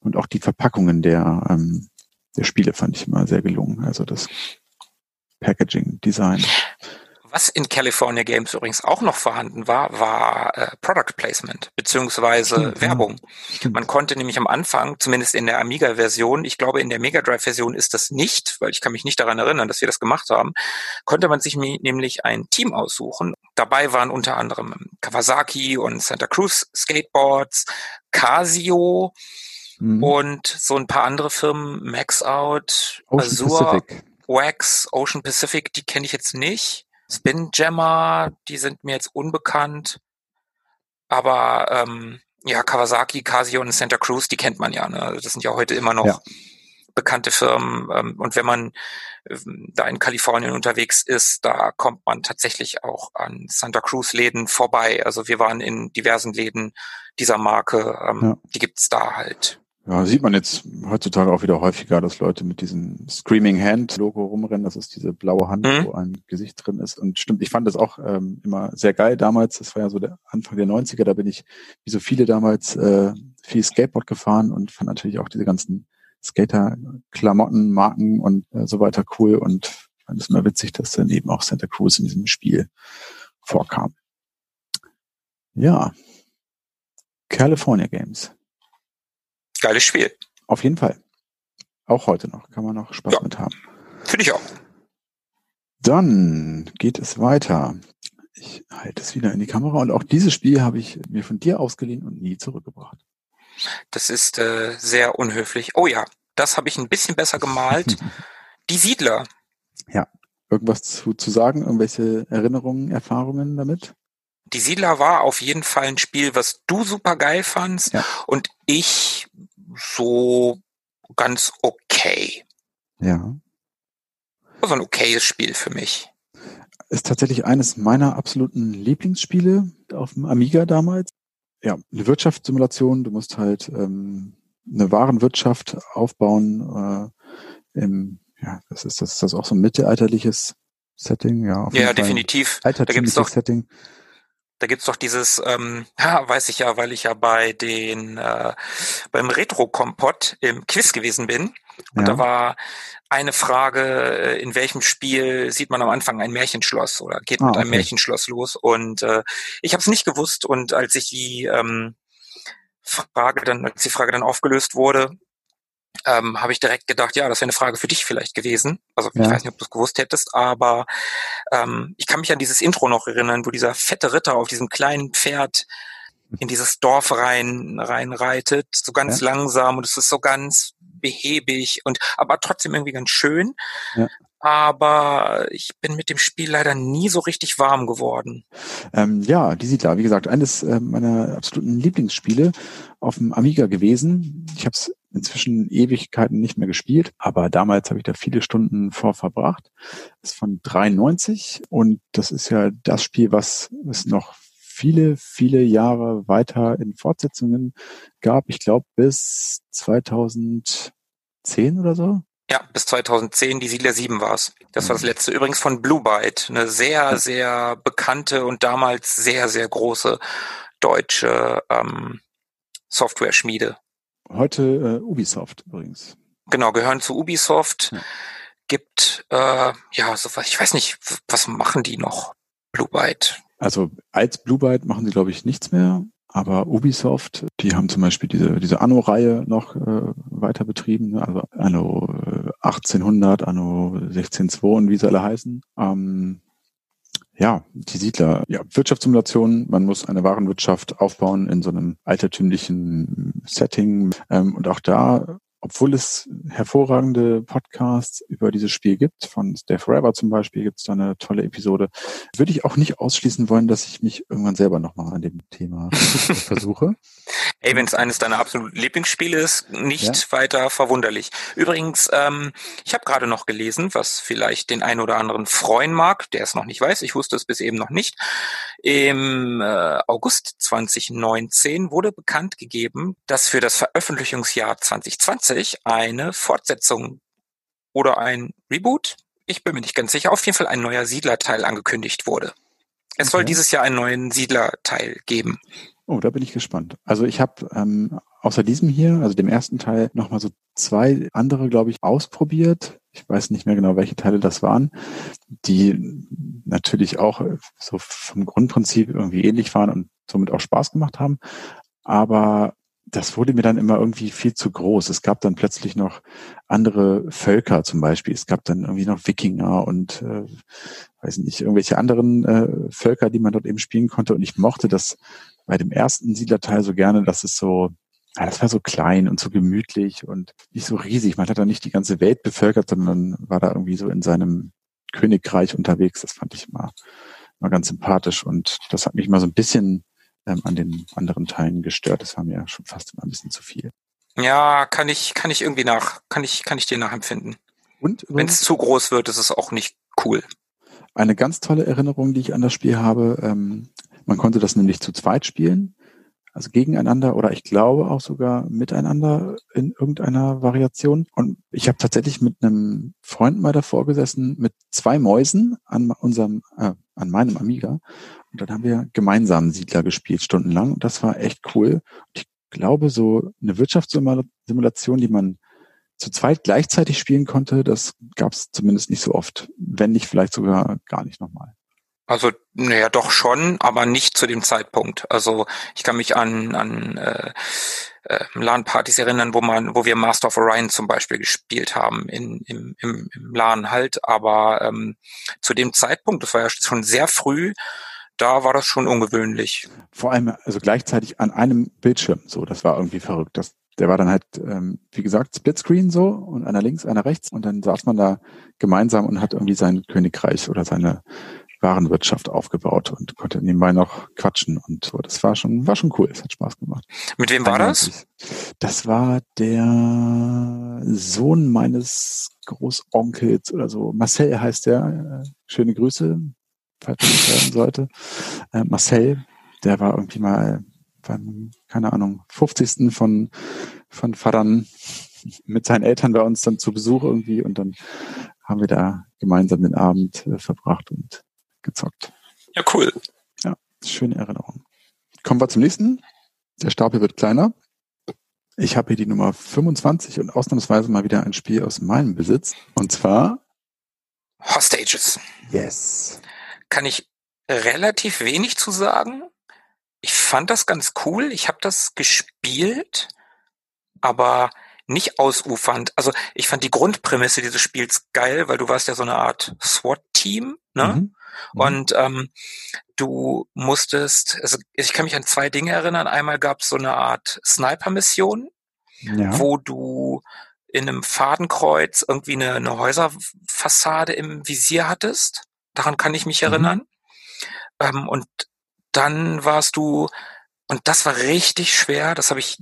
Und auch die Verpackungen der, ähm, der Spiele fand ich immer sehr gelungen. Also das Packaging, Design. Was in California Games übrigens auch noch vorhanden war, war äh, Product Placement beziehungsweise Stimmt, ja. Werbung. Stimmt. Man konnte nämlich am Anfang, zumindest in der Amiga-Version, ich glaube in der Mega Drive-Version ist das nicht, weil ich kann mich nicht daran erinnern, dass wir das gemacht haben, konnte man sich nämlich ein Team aussuchen. Dabei waren unter anderem Kawasaki und Santa Cruz Skateboards, Casio Mhm. und so ein paar andere Firmen, Max Out, Ocean Azure. Wax, Ocean Pacific, die kenne ich jetzt nicht. Spin Jammer, die sind mir jetzt unbekannt. Aber ähm, ja, Kawasaki, Casio und Santa Cruz, die kennt man ja. Ne? Das sind ja heute immer noch Ja. Bekannte Firmen. Ähm, und wenn man ähm, da in Kalifornien unterwegs ist, da kommt man tatsächlich auch an Santa Cruz Läden vorbei. Also wir waren in diversen Läden dieser Marke. Ähm, Ja. Die gibt's da halt. Ja, sieht man jetzt heutzutage auch wieder häufiger, dass Leute mit diesem Screaming Hand Logo rumrennen. Das ist diese blaue Hand, Mhm. wo ein Gesicht drin ist. Und stimmt, ich fand das auch ähm, immer sehr geil damals. Das war ja so der Anfang der 90er. Da bin ich, wie so viele damals, äh, viel Skateboard gefahren und fand natürlich auch diese ganzen Skater-Klamotten, Marken und äh, so weiter cool. Und fand es immer witzig, dass dann eben auch Santa Cruz in diesem Spiel vorkam. Ja. California Games. Geiles Spiel. Auf jeden Fall. Auch heute noch. Kann man noch Spaß Ja. mit haben. Finde ich auch. Dann geht es weiter. Ich halte es wieder in die Kamera und auch dieses Spiel habe ich mir von dir ausgeliehen und nie zurückgebracht. Das ist äh, sehr unhöflich. Oh ja, das habe ich ein bisschen besser gemalt. Die Siedler. Irgendwas zu, zu sagen? Irgendwelche Erinnerungen, Erfahrungen damit? Die Siedler war auf jeden Fall ein Spiel, was du super geil fandst Ja. und ich so ganz okay. Ja. Also ein okayes Spiel für mich. Ist tatsächlich eines meiner absoluten Lieblingsspiele auf dem Amiga damals. Ja, eine Wirtschaftssimulation. Du musst halt ähm, eine Warenwirtschaft aufbauen. Äh, im, ja, das ist das, ist das auch so ein mittelalterliches Setting. Ja, auf jeden Ja, Fall. definitiv. Da gibt's Altertümliches doch, Setting. da gibt's doch dieses, ähm, ja, weiß ich ja, weil ich ja bei den äh, beim Retro-Kompott im Quiz gewesen bin. Und Ja. da war eine Frage, äh, in welchem Spiel sieht man am Anfang ein Märchenschloss oder geht Ah, mit einem okay. Märchenschloss los? Und äh, ich habe es nicht gewusst und als ich die ähm, Frage dann, als die Frage dann aufgelöst wurde, ähm, habe ich direkt gedacht, ja, das wäre eine Frage für dich vielleicht gewesen. Also ich Ja. weiß nicht, ob du es gewusst hättest, aber ähm, ich kann mich an dieses Intro noch erinnern, wo dieser fette Ritter auf diesem kleinen Pferd in dieses Dorf rein reinreitet, so ganz langsam und es ist so ganz behäbig und aber trotzdem irgendwie ganz schön. Ja. Aber ich bin mit dem Spiel leider nie so richtig warm geworden. Ähm, ja, die Siedler, wie gesagt, eines äh, meiner absoluten Lieblingsspiele auf dem Amiga gewesen. Ich habe es inzwischen Ewigkeiten nicht mehr gespielt, aber damals habe ich da viele Stunden vor verbracht. Ist von 93 und das ist ja das Spiel, was es noch viele, viele Jahre weiter in Fortsetzungen gab. Ich glaube bis 2010 oder so. Ja, bis 2010, die Siedler 7 war's. Das war das Mhm. letzte. Übrigens von Blue Byte, eine sehr, sehr bekannte und damals sehr, sehr große deutsche ähm, Software-Schmiede. Heute äh, Ubisoft übrigens. Genau, gehören zu Ubisoft. Ja. Gibt, äh, ja, so was, ich weiß nicht, was machen die noch? Blue Byte. Also als Blue Byte machen sie, glaube ich, nichts mehr. Aber Ubisoft, die haben zum Beispiel diese, diese Anno-Reihe noch äh, weiter betrieben, ne? also Anno 1800, äh, Anno 16.2 und wie sie alle heißen. Ähm, ja, die Siedler, ja, Wirtschaftssimulation, man muss eine Warenwirtschaft aufbauen in so einem altertümlichen Setting. Ähm, und auch da obwohl es hervorragende Podcasts über dieses Spiel gibt, von Stay Forever zum Beispiel gibt es da eine tolle Episode, würde ich auch nicht ausschließen wollen, dass ich mich irgendwann selber nochmal an dem Thema versuche. Ey, wenn es eines deiner absoluten Lieblingsspiele ist, nicht ja? weiter verwunderlich. Übrigens, ähm, ich habe gerade noch gelesen, was vielleicht den einen oder anderen freuen mag, der es noch nicht weiß, ich wusste es bis eben noch nicht. Im äh, August 2019 wurde bekannt gegeben, dass für das Veröffentlichungsjahr 2020 eine Fortsetzung oder ein Reboot, ich bin mir nicht ganz sicher, auf jeden Fall ein neuer Siedlerteil angekündigt wurde. Es okay. soll dieses Jahr einen neuen Siedlerteil geben. Oh, da bin ich gespannt. Also ich habe ähm, außer diesem hier, also dem ersten Teil, nochmal so zwei andere, glaube ich, ausprobiert. Ich weiß nicht mehr genau, welche Teile das waren, die natürlich auch so vom Grundprinzip irgendwie ähnlich waren und somit auch Spaß gemacht haben. Aber das wurde mir dann immer irgendwie viel zu groß. Es gab dann plötzlich noch andere Völker zum Beispiel. Es gab dann irgendwie noch Wikinger und äh, weiß nicht, irgendwelche anderen äh, Völker, die man dort eben spielen konnte. Und ich mochte das bei dem ersten Siedlerteil so gerne, dass es so, ja, das war so klein und so gemütlich und nicht so riesig. Man hat da nicht die ganze Welt bevölkert, sondern war da irgendwie so in seinem Königreich unterwegs. Das fand ich immer, immer ganz sympathisch und das hat mich immer so ein bisschen ähm, an den anderen Teilen gestört. Das war mir schon fast immer ein bisschen zu viel. Ja, kann ich, kann ich irgendwie nach, kann ich, kann ich dir nachempfinden. Und wenn es zu groß wird, ist es auch nicht cool. Eine ganz tolle Erinnerung, die ich an das Spiel habe, ähm, man konnte das nämlich zu zweit spielen, also gegeneinander oder ich glaube auch sogar miteinander in irgendeiner Variation. Und ich habe tatsächlich mit einem Freund mal davor gesessen, mit zwei Mäusen an unserem, äh, an meinem Amiga. Und dann haben wir gemeinsam Siedler gespielt, stundenlang. Und das war echt cool. Und ich glaube, so eine Wirtschaftssimulation, die man zu zweit gleichzeitig spielen konnte, das gab es zumindest nicht so oft, wenn nicht vielleicht sogar gar nicht nochmal. Also, naja, doch schon, aber nicht zu dem Zeitpunkt. Also ich kann mich an, an äh, äh, LAN-Partys erinnern, wo man, wo wir Master of Orion zum Beispiel gespielt haben in, im, im, im LAN halt, aber ähm, zu dem Zeitpunkt, das war ja schon sehr früh, da war das schon ungewöhnlich. Vor allem, also gleichzeitig an einem Bildschirm, so, das war irgendwie verrückt. Das, der war dann halt, ähm, wie gesagt, Splitscreen so und einer links, einer rechts und dann saß man da gemeinsam und hat irgendwie sein Königreich oder seine Warenwirtschaft aufgebaut und konnte nebenbei noch quatschen und so. Das war schon, war schon cool. Es hat Spaß gemacht. Mit wem war das? Das war der Sohn meines Großonkels oder so. Marcel heißt der. Schöne Grüße, falls er das hören sollte. Äh, Marcel, der war irgendwie mal beim, keine Ahnung, 50. von, von Vatern mit seinen Eltern bei uns dann zu Besuch irgendwie und dann haben wir da gemeinsam den Abend äh, verbracht und gezockt. Ja, cool. Ja, schöne Erinnerung. Kommen wir zum nächsten. Der Stapel wird kleiner. Ich habe hier die Nummer 25 und ausnahmsweise mal wieder ein Spiel aus meinem Besitz. Und zwar Hostages. Yes. Kann ich relativ wenig zu sagen. Ich fand das ganz cool. Ich habe das gespielt, aber nicht ausufernd. Also ich fand die Grundprämisse dieses Spiels geil, weil du warst ja so eine Art SWAT-Team, ne? Mhm. Mhm. Und ähm, du musstest, also ich kann mich an zwei Dinge erinnern. Einmal gab es so eine Art Sniper-Mission, ja. wo du in einem Fadenkreuz irgendwie eine, eine Häuserfassade im Visier hattest. Daran kann ich mich mhm. erinnern. Ähm, und dann warst du, und das war richtig schwer, das habe ich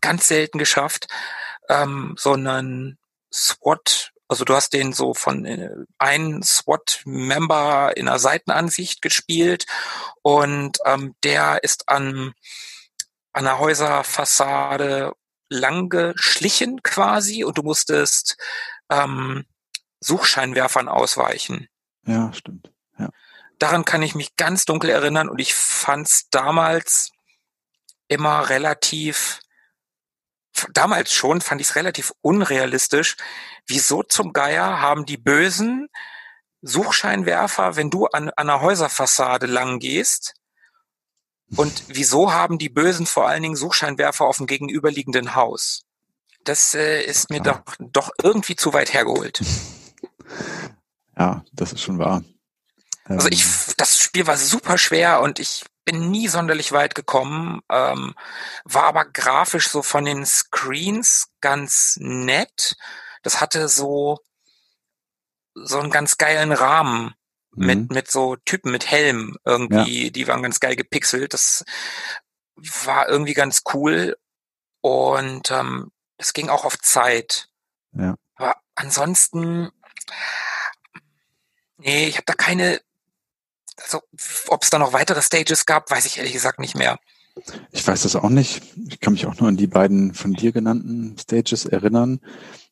ganz selten geschafft, ähm, so einen SWAT also du hast den so von äh, einem SWAT-Member in einer Seitenansicht gespielt und ähm, der ist an, an einer Häuserfassade lang geschlichen quasi und du musstest ähm, Suchscheinwerfern ausweichen. Ja, stimmt. Ja. Daran kann ich mich ganz dunkel erinnern und ich fand es damals immer relativ damals schon fand ich es relativ unrealistisch. Wieso zum Geier haben die Bösen Suchscheinwerfer, wenn du an, an einer Häuserfassade lang gehst Und wieso haben die Bösen vor allen Dingen Suchscheinwerfer auf dem gegenüberliegenden Haus? Das äh, ist mir doch, doch irgendwie zu weit hergeholt. Ja, das ist schon wahr. Also ich, ähm. das Spiel war super schwer und ich bin nie sonderlich weit gekommen, ähm, war aber grafisch so von den Screens ganz nett. Das hatte so so einen ganz geilen Rahmen mhm. mit mit so Typen mit Helm irgendwie, ja. die waren ganz geil gepixelt. Das war irgendwie ganz cool und ähm, es ging auch auf Zeit. Ja. Aber ansonsten, nee, ich habe da keine also, ob es da noch weitere Stages gab, weiß ich ehrlich gesagt nicht mehr. Ich weiß das auch nicht. Ich kann mich auch nur an die beiden von dir genannten Stages erinnern.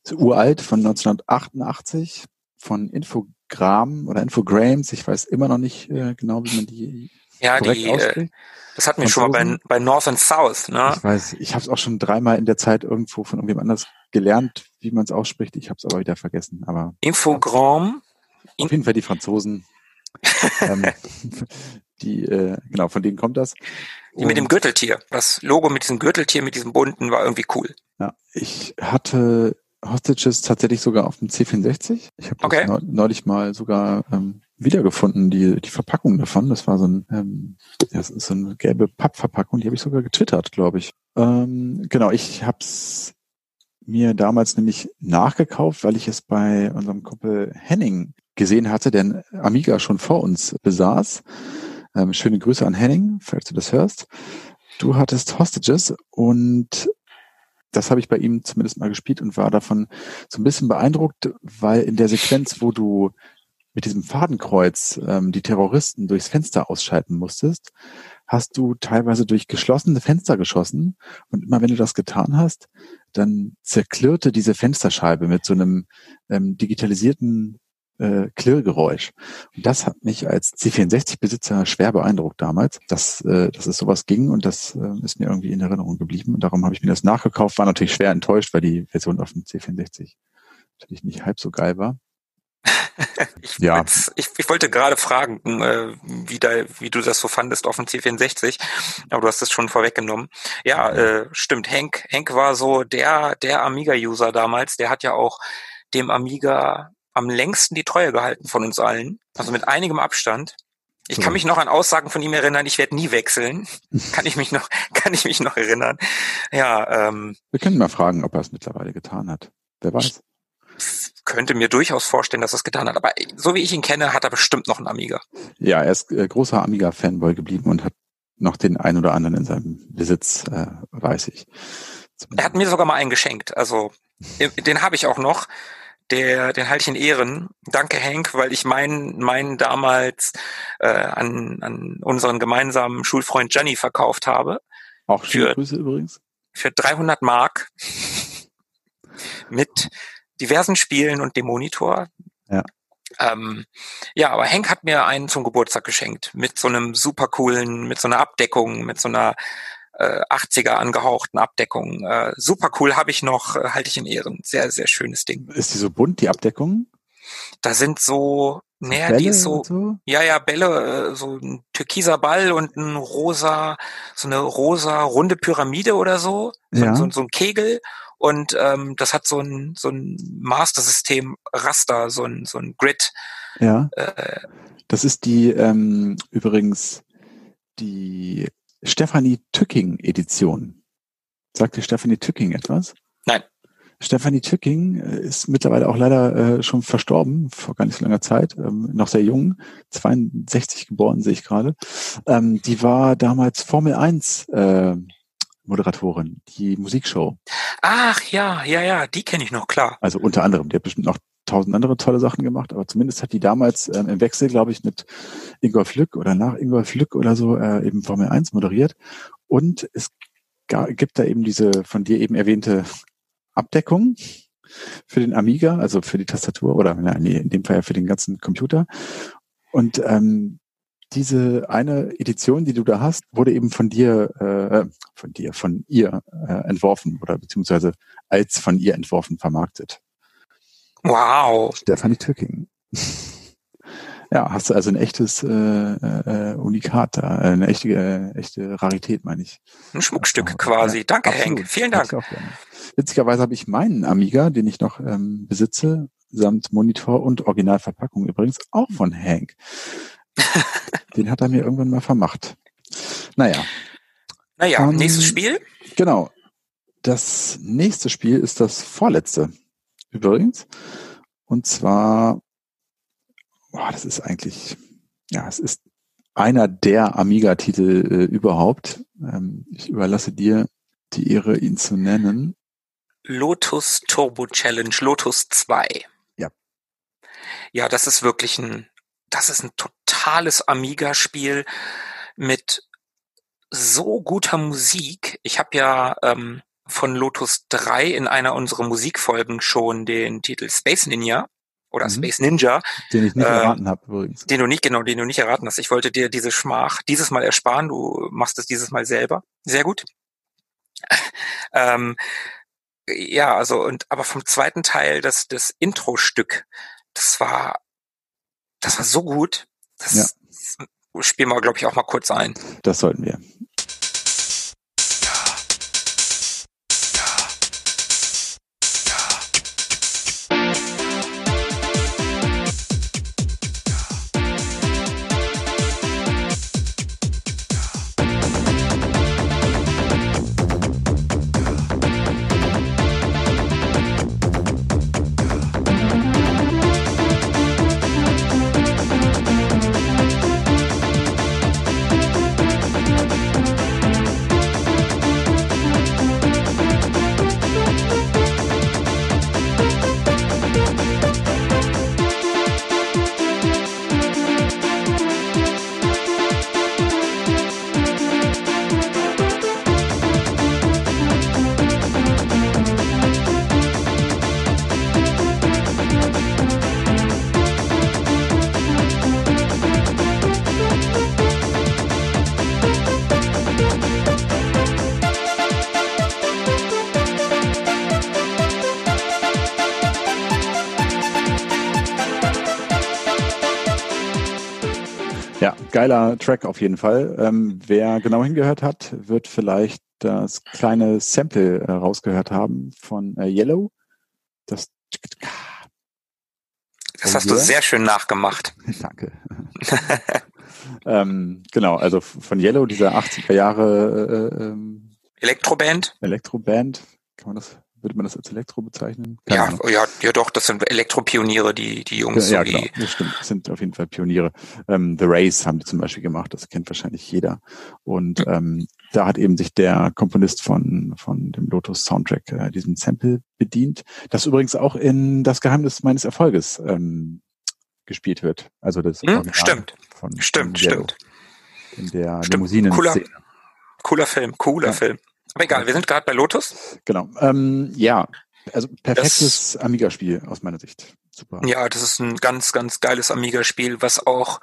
Das ist uralt von 1988 von Infogramm oder Infogrames. Ich weiß immer noch nicht äh, genau, wie man die ja, die, äh, ausspricht. Das hatten wir schon mal bei, bei North and South. Ne? Ich weiß, ich habe es auch schon dreimal in der Zeit irgendwo von irgendjemand anders gelernt, wie man es ausspricht. Ich habe es aber wieder vergessen. Aber Infogramm. Auf jeden Fall die Franzosen ähm, die, äh, genau, von denen kommt das. Die mit dem Gürteltier. Das Logo mit diesem Gürteltier, mit diesem bunten, war irgendwie cool. Ja, ich hatte Hostages tatsächlich sogar auf dem C64. Ich habe okay. neulich mal sogar ähm, wiedergefunden, die, die Verpackung davon. Das war so ein, ähm, das ist so eine gelbe Pappverpackung, die habe ich sogar getwittert, glaube ich. Ähm, genau, ich habe es mir damals nämlich nachgekauft, weil ich es bei unserem Kumpel Henning gesehen hatte, der Amiga schon vor uns besaß. Ähm, schöne Grüße an Henning, falls du das hörst. Du hattest Hostages und das habe ich bei ihm zumindest mal gespielt und war davon so ein bisschen beeindruckt, weil in der Sequenz, wo du mit diesem Fadenkreuz ähm, die Terroristen durchs Fenster ausschalten musstest, hast du teilweise durch geschlossene Fenster geschossen und immer wenn du das getan hast, dann zerklirrte diese Fensterscheibe mit so einem ähm, digitalisierten äh, Klirrgeräusch. Und das hat mich als C64-Besitzer schwer beeindruckt damals, dass, äh, dass es sowas ging und das äh, ist mir irgendwie in Erinnerung geblieben. Und darum habe ich mir das nachgekauft, war natürlich schwer enttäuscht, weil die Version auf dem C64 natürlich nicht halb so geil war. ich, ja. ich, ich wollte gerade fragen, äh, wie, da, wie du das so fandest auf dem C64, aber du hast es schon vorweggenommen. Ja, äh, stimmt. Henk, Henk war so der, der Amiga-User damals. Der hat ja auch dem Amiga am längsten die Treue gehalten von uns allen. Also mit einigem Abstand. Ich kann mich noch an Aussagen von ihm erinnern, ich werde nie wechseln. kann ich mich noch, kann ich mich noch erinnern. Ja, ähm, Wir können mal fragen, ob er es mittlerweile getan hat. Wer weiß. Ich könnte mir durchaus vorstellen, dass er es getan hat. Aber so wie ich ihn kenne, hat er bestimmt noch einen Amiga. Ja, er ist äh, großer Amiga-Fanboy geblieben und hat noch den ein oder anderen in seinem Besitz, äh, weiß ich. Er hat mir sogar mal einen geschenkt. Also den habe ich auch noch der, den halte ich in Ehren. Danke, Henk, weil ich meinen meinen damals äh, an, an unseren gemeinsamen Schulfreund Gianni verkauft habe. Auch für, Grüße übrigens. Für 300 Mark mit diversen Spielen und dem Monitor. Ja. Ähm, ja, aber Henk hat mir einen zum Geburtstag geschenkt mit so einem super coolen, mit so einer Abdeckung, mit so einer äh, 80er angehauchten Abdeckung. Äh, super cool, habe ich noch, äh, halte ich in Ehren. Sehr, sehr schönes Ding. Ist die so bunt, die Abdeckung? Da sind so, naja, Bälle die ist so, so, ja, ja, Bälle, äh, so ein türkiser Ball und ein rosa, so eine rosa runde Pyramide oder so, so, ja. so, so ein Kegel und ähm, das hat so ein so ein Master-System Raster, so ein so ein Grid. Ja. Äh, das ist die ähm, übrigens die Stefanie Tücking Edition. Sagt dir Stefanie Tücking etwas? Nein. Stefanie Tücking äh, ist mittlerweile auch leider äh, schon verstorben, vor gar nicht so langer Zeit, ähm, noch sehr jung, 62 geboren, sehe ich gerade. Ähm, die war damals Formel 1 äh, Moderatorin, die Musikshow. Ach ja, ja, ja, die kenne ich noch, klar. Also unter anderem, die hat bestimmt noch tausend andere tolle Sachen gemacht, aber zumindest hat die damals ähm, im Wechsel, glaube ich, mit Ingolf Lück oder nach Ingolf Lück oder so äh, eben Formel 1 moderiert. Und es gibt da eben diese von dir eben erwähnte Abdeckung für den Amiga, also für die Tastatur oder nee, in dem Fall ja für den ganzen Computer. Und ähm, diese eine Edition, die du da hast, wurde eben von dir, äh, von dir, von ihr äh, entworfen oder beziehungsweise als von ihr entworfen vermarktet. Wow. Stephanie Tücking. Ja, hast du also ein echtes äh, äh, Unikat da, äh, eine echte, äh, echte Rarität, meine ich. Ein Schmuckstück quasi. Ja, Danke, absolut. Henk. Vielen Dank. Witzigerweise habe ich meinen Amiga, den ich noch ähm, besitze, samt Monitor und Originalverpackung übrigens, auch von Hank. den hat er mir irgendwann mal vermacht. Naja. Naja, ähm, nächstes Spiel? Genau. Das nächste Spiel ist das vorletzte übrigens. Und zwar, boah, das ist eigentlich, ja, es ist einer der Amiga-Titel äh, überhaupt. Ähm, ich überlasse dir die Ehre, ihn zu nennen. Lotus Turbo Challenge, Lotus 2. Ja. Ja, das ist wirklich ein, das ist ein totales Amiga-Spiel mit so guter Musik. Ich habe ja ähm, von Lotus 3 in einer unserer Musikfolgen schon den Titel Space Ninja oder mhm. Space Ninja. Den ich nicht äh, erraten habe übrigens. Den du nicht, genau, den du nicht erraten hast. Ich wollte dir diese Schmach dieses Mal ersparen. Du machst es dieses Mal selber. Sehr gut. ähm, ja, also, und aber vom zweiten Teil, das, das Intro-Stück, das war, das war so gut. Das, ja. das spielen wir, glaube ich, auch mal kurz ein. Das sollten wir. Track auf jeden Fall. Ähm, wer genau hingehört hat, wird vielleicht das kleine Sample äh, rausgehört haben von äh, Yellow. Das, das hast du sehr schön nachgemacht. Danke. ähm, genau, also von Yellow, dieser 80er Jahre äh, ähm, Elektroband. Elektroband, kann man das würde man das als Elektro bezeichnen? ja, ja, ja, doch, das sind Elektropioniere, die, die Jungs. Ja, ja genau, das stimmt, das sind auf jeden Fall Pioniere. Ähm, The Race haben die zum Beispiel gemacht, das kennt wahrscheinlich jeder. Und mhm. ähm, da hat eben sich der Komponist von, von dem Lotus Soundtrack äh, diesen Sample bedient, das übrigens auch in Das Geheimnis meines Erfolges ähm, gespielt wird. Also das hm, stimmt. Von, stimmt, von stimmt. In der Limousinen. Cooler, cooler Film, cooler ja. Film. Aber egal, wir sind gerade bei Lotus. Genau. Ähm, ja, also perfektes Amiga-Spiel aus meiner Sicht. Super. Ja, das ist ein ganz, ganz geiles Amiga-Spiel, was auch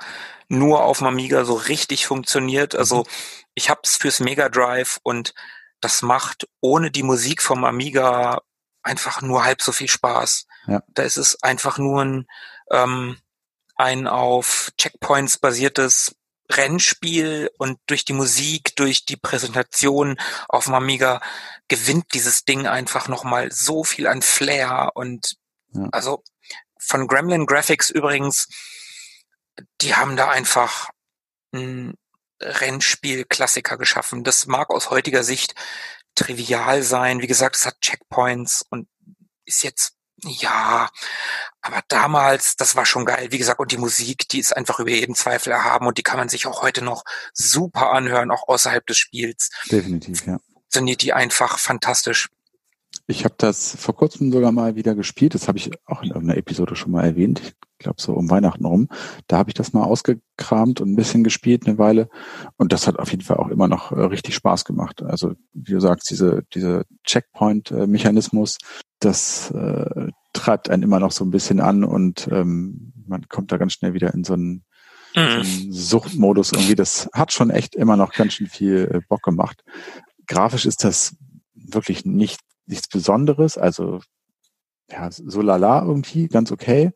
nur auf dem Amiga so richtig funktioniert. Also mhm. ich hab's fürs Mega Drive und das macht ohne die Musik vom Amiga einfach nur halb so viel Spaß. Ja. Da ist es einfach nur ein, ähm, ein auf Checkpoints basiertes Rennspiel und durch die Musik, durch die Präsentation auf dem Amiga gewinnt dieses Ding einfach nochmal so viel an Flair und ja. also von Gremlin Graphics übrigens, die haben da einfach ein Rennspiel-Klassiker geschaffen. Das mag aus heutiger Sicht trivial sein. Wie gesagt, es hat Checkpoints und ist jetzt ja, aber damals, das war schon geil. Wie gesagt, und die Musik, die ist einfach über jeden Zweifel erhaben und die kann man sich auch heute noch super anhören, auch außerhalb des Spiels. Definitiv, ja. Funktioniert die einfach fantastisch. Ich habe das vor kurzem sogar mal wieder gespielt. Das habe ich auch in irgendeiner Episode schon mal erwähnt. Ich glaube so um Weihnachten rum. Da habe ich das mal ausgekramt und ein bisschen gespielt eine Weile. Und das hat auf jeden Fall auch immer noch äh, richtig Spaß gemacht. Also wie du sagst, diese diese Checkpoint-Mechanismus, das äh, treibt einen immer noch so ein bisschen an und ähm, man kommt da ganz schnell wieder in so einen, mhm. so einen Suchtmodus irgendwie. Das hat schon echt immer noch ganz schön viel äh, Bock gemacht. Grafisch ist das wirklich nicht nichts Besonderes, also ja, so lala irgendwie, ganz okay.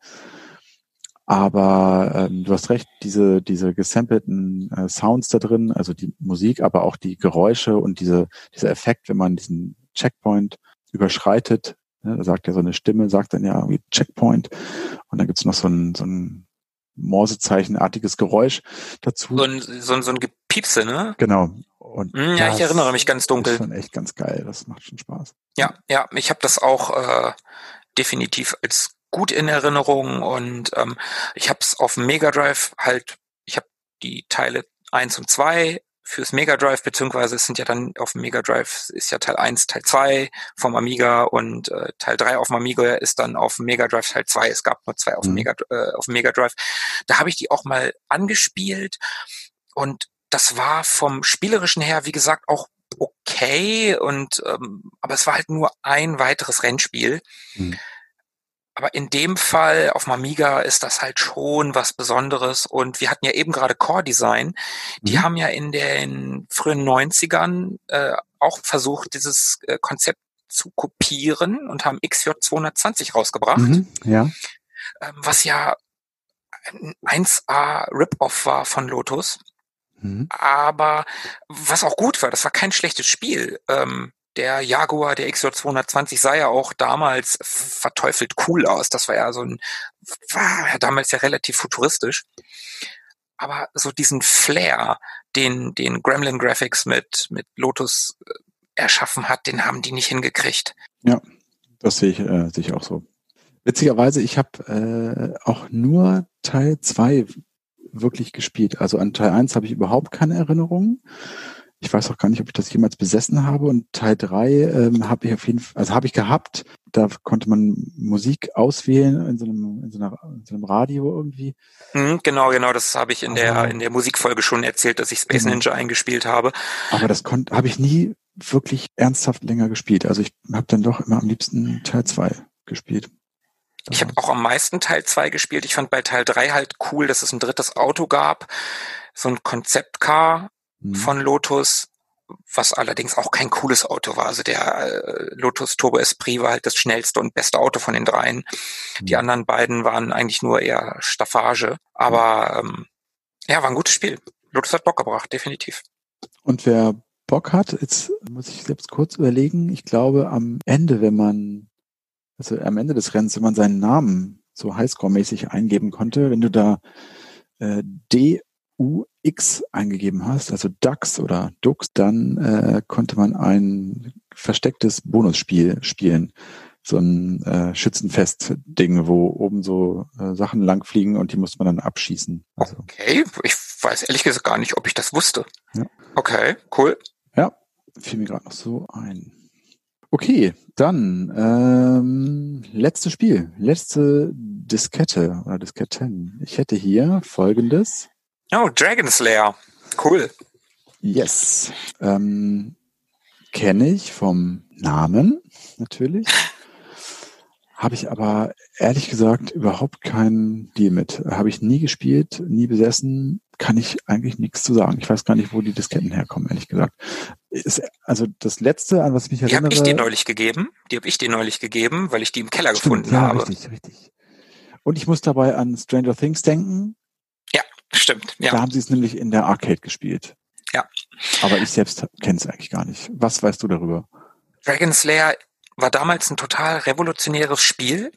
Aber ähm, du hast recht, diese, diese gesampelten äh, Sounds da drin, also die Musik, aber auch die Geräusche und diese, dieser Effekt, wenn man diesen Checkpoint überschreitet, ne, da sagt ja so eine Stimme, sagt dann ja irgendwie Checkpoint und dann gibt's noch so ein, so ein Morsezeichenartiges Geräusch dazu. So ein, so ein, so ein Gepiepse, ne? Genau. Und hm, ja, ich erinnere mich ganz dunkel. Das ist schon echt ganz geil. Das macht schon Spaß. Ja, ja, ich habe das auch äh, definitiv als gut in Erinnerung und ähm, ich habe es auf dem Mega Drive halt, ich habe die Teile eins und zwei fürs Mega Drive, beziehungsweise es sind ja dann auf dem Mega Drive ist ja Teil 1, Teil 2 vom Amiga und äh, Teil 3 auf dem Amiga ist dann auf dem Mega Drive Teil 2. Es gab nur zwei auf, mhm. dem, Mega, äh, auf dem Mega Drive. Da habe ich die auch mal angespielt und das war vom spielerischen her, wie gesagt, auch okay und ähm, aber es war halt nur ein weiteres Rennspiel. Mhm. Aber in dem Fall auf Mamiga ist das halt schon was Besonderes. Und wir hatten ja eben gerade Core Design. Die mhm. haben ja in den frühen 90ern äh, auch versucht, dieses äh, Konzept zu kopieren und haben XJ220 rausgebracht. Mhm, ja. Ähm, was ja ein 1A Rip-Off war von Lotus. Mhm. Aber was auch gut war, das war kein schlechtes Spiel. Ähm, der Jaguar, der XJ220 sah ja auch damals verteufelt cool aus. Das war ja so ein, war ja damals ja relativ futuristisch. Aber so diesen Flair, den, den Gremlin Graphics mit, mit Lotus äh, erschaffen hat, den haben die nicht hingekriegt. Ja, das sehe ich, äh, sehe ich auch so. Witzigerweise, ich habe äh, auch nur Teil zwei wirklich gespielt. Also an Teil eins habe ich überhaupt keine Erinnerungen. Ich weiß auch gar nicht, ob ich das jemals besessen habe. Und Teil drei ähm, habe ich auf jeden Fall, also habe ich gehabt. Da konnte man Musik auswählen in so einem, in so, einer, in so einem Radio irgendwie. Mhm, genau, genau. Das habe ich in der also in der Musikfolge schon erzählt, dass ich Space genau. Ninja eingespielt habe. Aber das konnte, habe ich nie wirklich ernsthaft länger gespielt. Also ich habe dann doch immer am liebsten Teil zwei gespielt. Ich habe auch am meisten Teil zwei gespielt. Ich fand bei Teil drei halt cool, dass es ein drittes Auto gab. So ein Konzeptcar, mhm. von Lotus, was allerdings auch kein cooles Auto war. Also der äh, Lotus Turbo Esprit war halt das schnellste und beste Auto von den dreien. Mhm. Die anderen beiden waren eigentlich nur eher Staffage. Aber ähm, ja, war ein gutes Spiel. Lotus hat Bock gebracht, definitiv. Und wer Bock hat, jetzt muss ich selbst kurz überlegen, ich glaube am Ende, wenn man, also am Ende des Rennens, wenn man seinen Namen so Highscore-mäßig eingeben konnte, wenn du da äh, D UX eingegeben hast, also DAX oder DUX, dann äh, konnte man ein verstecktes Bonusspiel spielen. So ein äh, Schützenfest-Ding, wo oben so äh, Sachen langfliegen und die musste man dann abschießen. Also. Okay, ich weiß ehrlich gesagt gar nicht, ob ich das wusste. Ja. Okay, cool. Ja, fiel mir gerade noch so ein. Okay, dann ähm, letztes Spiel, letzte Diskette oder Disketten. Ich hätte hier folgendes. Oh, Dragon Slayer. Cool. Yes. Ähm, Kenne ich vom Namen natürlich. Habe ich aber ehrlich gesagt überhaupt keinen Deal mit. Habe ich nie gespielt, nie besessen, kann ich eigentlich nichts zu sagen. Ich weiß gar nicht, wo die Disketten herkommen, ehrlich gesagt. Ist, also das letzte, an was ich mich erinnere. Die habe ich dir neulich gegeben. Die habe ich dir neulich gegeben, weil ich die im Keller Stimmt, gefunden ja, habe. Richtig, richtig. Und ich muss dabei an Stranger Things denken. Stimmt, ja. Da haben sie es nämlich in der Arcade gespielt. Ja. Aber ich selbst kenne es eigentlich gar nicht. Was weißt du darüber? Dragon Slayer war damals ein total revolutionäres Spiel,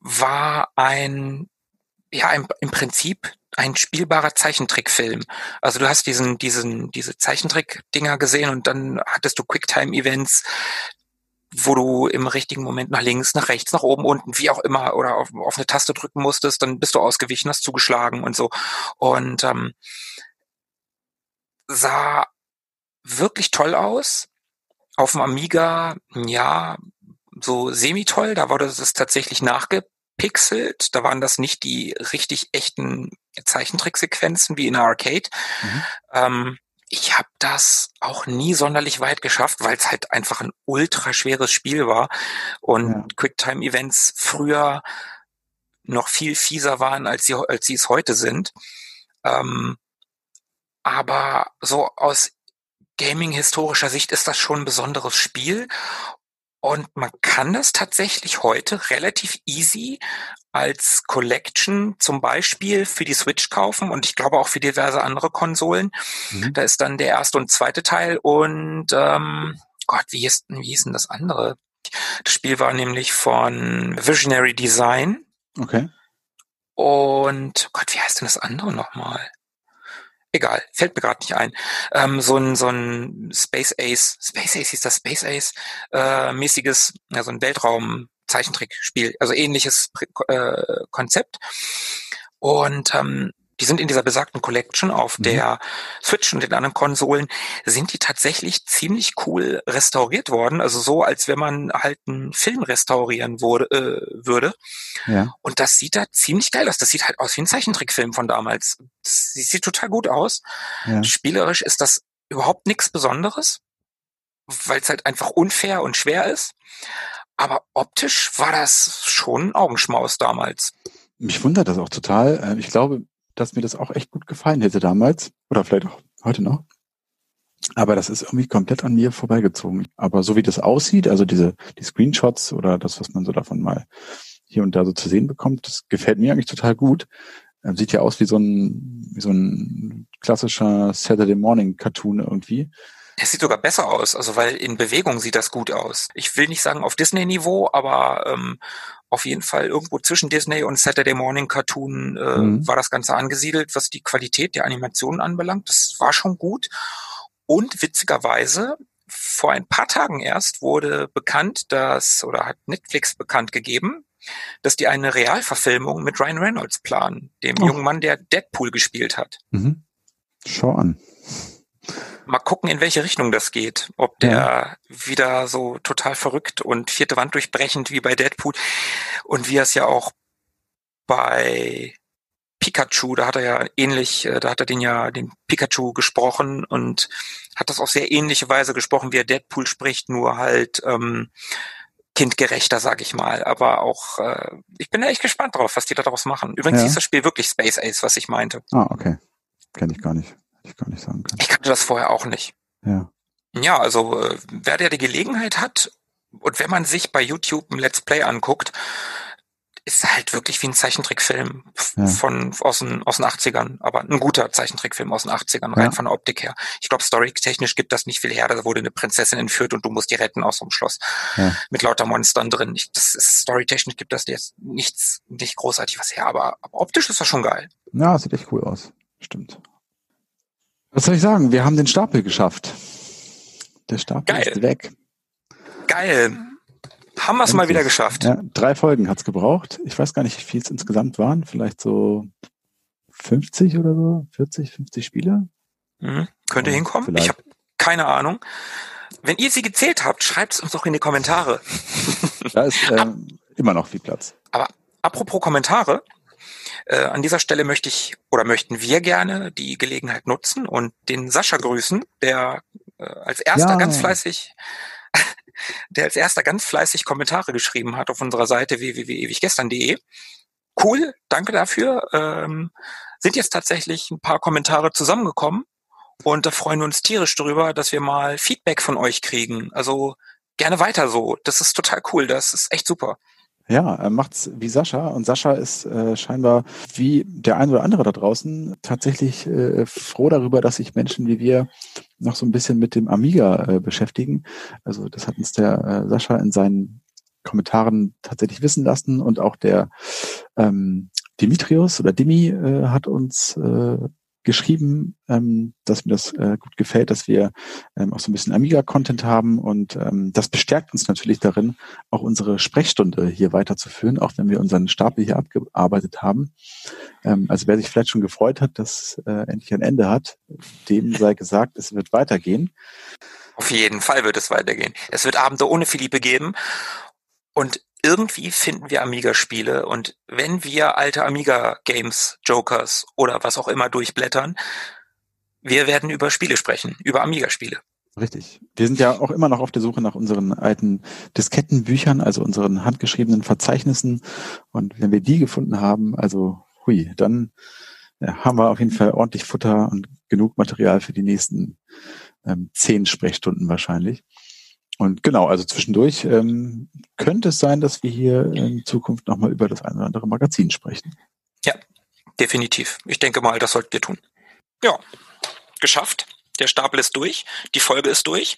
war ein, ja, im, im Prinzip ein spielbarer Zeichentrickfilm. Also du hast diesen, diesen, diese Zeichentrick-Dinger gesehen und dann hattest du Quicktime-Events, wo du im richtigen Moment nach links, nach rechts, nach oben, unten, wie auch immer, oder auf, auf eine Taste drücken musstest, dann bist du ausgewichen, hast zugeschlagen und so. Und ähm, sah wirklich toll aus. Auf dem Amiga, ja, so semi-toll, da wurde es tatsächlich nachgepixelt. Da waren das nicht die richtig echten Zeichentricksequenzen wie in der Arcade. Mhm. Ähm, ich habe das auch nie sonderlich weit geschafft, weil es halt einfach ein ultra schweres Spiel war und ja. Quicktime-Events früher noch viel fieser waren, als sie, als sie es heute sind. Ähm, aber so aus Gaming-historischer Sicht ist das schon ein besonderes Spiel. Und man kann das tatsächlich heute relativ easy als Collection zum Beispiel für die Switch kaufen und ich glaube auch für diverse andere Konsolen. Mhm. Da ist dann der erste und zweite Teil und ähm, Gott, wie hieß, wie hieß denn das andere? Das Spiel war nämlich von Visionary Design. Okay. Und Gott, wie heißt denn das andere nochmal? Egal, fällt mir gerade nicht ein. Ähm, so ein so ein Space Ace, Space Ace hieß das Space Ace äh, mäßiges, ja so ein Weltraum Zeichentrickspiel, also ähnliches äh, Konzept. Und ähm, die sind in dieser besagten Collection auf mhm. der Switch und den anderen Konsolen, sind die tatsächlich ziemlich cool restauriert worden. Also so, als wenn man halt einen Film restaurieren wurde, äh, würde. Ja. Und das sieht da ziemlich geil aus. Das sieht halt aus wie ein Zeichentrickfilm von damals. Das sieht total gut aus. Ja. Spielerisch ist das überhaupt nichts Besonderes, weil es halt einfach unfair und schwer ist. Aber optisch war das schon ein Augenschmaus damals. Mich wundert das auch total. Ähm, ich glaube, dass mir das auch echt gut gefallen hätte damals. Oder vielleicht auch heute noch. Aber das ist irgendwie komplett an mir vorbeigezogen. Aber so wie das aussieht, also diese, die Screenshots oder das, was man so davon mal hier und da so zu sehen bekommt, das gefällt mir eigentlich total gut. Ähm, sieht ja aus wie so ein, wie so ein klassischer Saturday Morning Cartoon irgendwie. Es sieht sogar besser aus, also weil in Bewegung sieht das gut aus. Ich will nicht sagen auf Disney-Niveau, aber ähm, auf jeden Fall irgendwo zwischen Disney und Saturday Morning Cartoon äh, mhm. war das Ganze angesiedelt, was die Qualität der Animationen anbelangt. Das war schon gut. Und witzigerweise, vor ein paar Tagen erst wurde bekannt, dass, oder hat Netflix bekannt gegeben, dass die eine Realverfilmung mit Ryan Reynolds planen, dem oh. jungen Mann, der Deadpool gespielt hat. Mhm. Schau an. Mal gucken, in welche Richtung das geht. Ob der ja. wieder so total verrückt und vierte Wand durchbrechend wie bei Deadpool und wie er es ja auch bei Pikachu, da hat er ja ähnlich, äh, da hat er den ja den Pikachu gesprochen und hat das auf sehr ähnliche Weise gesprochen, wie er Deadpool spricht, nur halt ähm, kindgerechter, sag ich mal. Aber auch, äh, ich bin da echt gespannt drauf, was die daraus machen. Übrigens ja. ist das Spiel wirklich Space Ace, was ich meinte. Ah, okay. Kenne ich gar nicht ich gar nicht sagen kann. Ich kannte das vorher auch nicht. Ja. Ja, also äh, wer der die Gelegenheit hat und wenn man sich bei YouTube ein Let's Play anguckt, ist halt wirklich wie ein Zeichentrickfilm ja. von aus den, aus den 80ern, aber ein guter Zeichentrickfilm aus den 80ern, rein ja. von der Optik her. Ich glaube, storytechnisch gibt das nicht viel her. Da wurde eine Prinzessin entführt und du musst die retten aus dem Schloss. Ja. Mit lauter Monstern drin. Ich, das ist, storytechnisch gibt das jetzt nichts, nicht großartig was her, aber, aber optisch ist das schon geil. Ja, sieht echt cool aus. Stimmt. Was soll ich sagen? Wir haben den Stapel geschafft. Der Stapel Geil. ist weg. Geil. Haben wir es mal wieder geschafft. Ja, drei Folgen hat's gebraucht. Ich weiß gar nicht, wie viel es insgesamt waren. Vielleicht so 50 oder so, 40, 50 Spiele. Mhm. Könnte ja, hinkommen. Vielleicht. Ich habe keine Ahnung. Wenn ihr sie gezählt habt, schreibt es uns doch in die Kommentare. Da ist ähm, immer noch viel Platz. Aber apropos Kommentare, äh, an dieser Stelle möchte ich oder möchten wir gerne die Gelegenheit nutzen und den Sascha grüßen, der äh, als erster ja. ganz fleißig der als erster ganz fleißig Kommentare geschrieben hat auf unserer Seite www.ewiggestern.de. Cool, danke dafür. Ähm, sind jetzt tatsächlich ein paar Kommentare zusammengekommen und da freuen wir uns tierisch drüber, dass wir mal Feedback von euch kriegen. Also gerne weiter so. Das ist total cool. Das ist echt super. Ja, er macht's wie Sascha und Sascha ist äh, scheinbar wie der eine oder andere da draußen tatsächlich äh, froh darüber, dass sich Menschen wie wir noch so ein bisschen mit dem Amiga äh, beschäftigen. Also das hat uns der äh, Sascha in seinen Kommentaren tatsächlich wissen lassen und auch der ähm, Dimitrios oder Dimi äh, hat uns äh, geschrieben, ähm, dass mir das äh, gut gefällt, dass wir ähm, auch so ein bisschen Amiga-Content haben und ähm, das bestärkt uns natürlich darin, auch unsere Sprechstunde hier weiterzuführen, auch wenn wir unseren Stapel hier abgearbeitet haben. Ähm, also wer sich vielleicht schon gefreut hat, dass äh, endlich ein Ende hat, dem sei gesagt, es wird weitergehen. Auf jeden Fall wird es weitergehen. Es wird Abende ohne Philippe geben und irgendwie finden wir Amiga-Spiele und wenn wir alte Amiga-Games, Jokers oder was auch immer durchblättern, wir werden über Spiele sprechen, über Amiga-Spiele. Richtig. Wir sind ja auch immer noch auf der Suche nach unseren alten Diskettenbüchern, also unseren handgeschriebenen Verzeichnissen. Und wenn wir die gefunden haben, also hui, dann ja, haben wir auf jeden Fall ordentlich Futter und genug Material für die nächsten ähm, zehn Sprechstunden wahrscheinlich. Und genau, also zwischendurch ähm, könnte es sein, dass wir hier in Zukunft nochmal über das eine oder andere Magazin sprechen. Ja, definitiv. Ich denke mal, das sollten wir tun. Ja, geschafft. Der Stapel ist durch. Die Folge ist durch.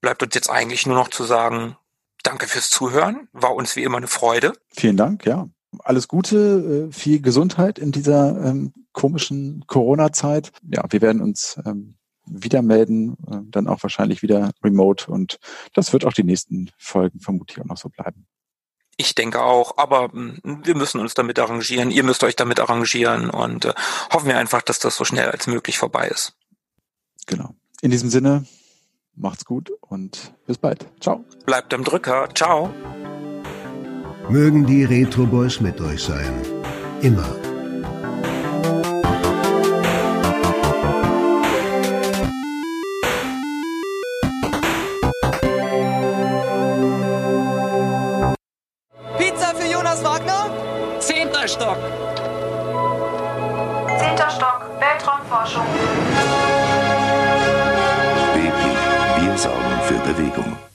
Bleibt uns jetzt eigentlich nur noch zu sagen, danke fürs Zuhören. War uns wie immer eine Freude. Vielen Dank, ja. Alles Gute, äh, viel Gesundheit in dieser ähm, komischen Corona-Zeit. Ja, wir werden uns ähm, wieder melden, äh, dann auch wahrscheinlich wieder remote und das wird auch die nächsten Folgen vermutlich auch noch so bleiben. Ich denke auch, aber hm, wir müssen uns damit arrangieren, ihr müsst euch damit arrangieren und äh, hoffen wir einfach, dass das so schnell als möglich vorbei ist. Genau. In diesem Sinne, macht's gut und bis bald. Ciao. Bleibt am Drücker. Ciao. Mögen die Retro Boys mit euch sein. Immer. Stock, Weltraumforschung. BP, wir sorgen für Bewegung.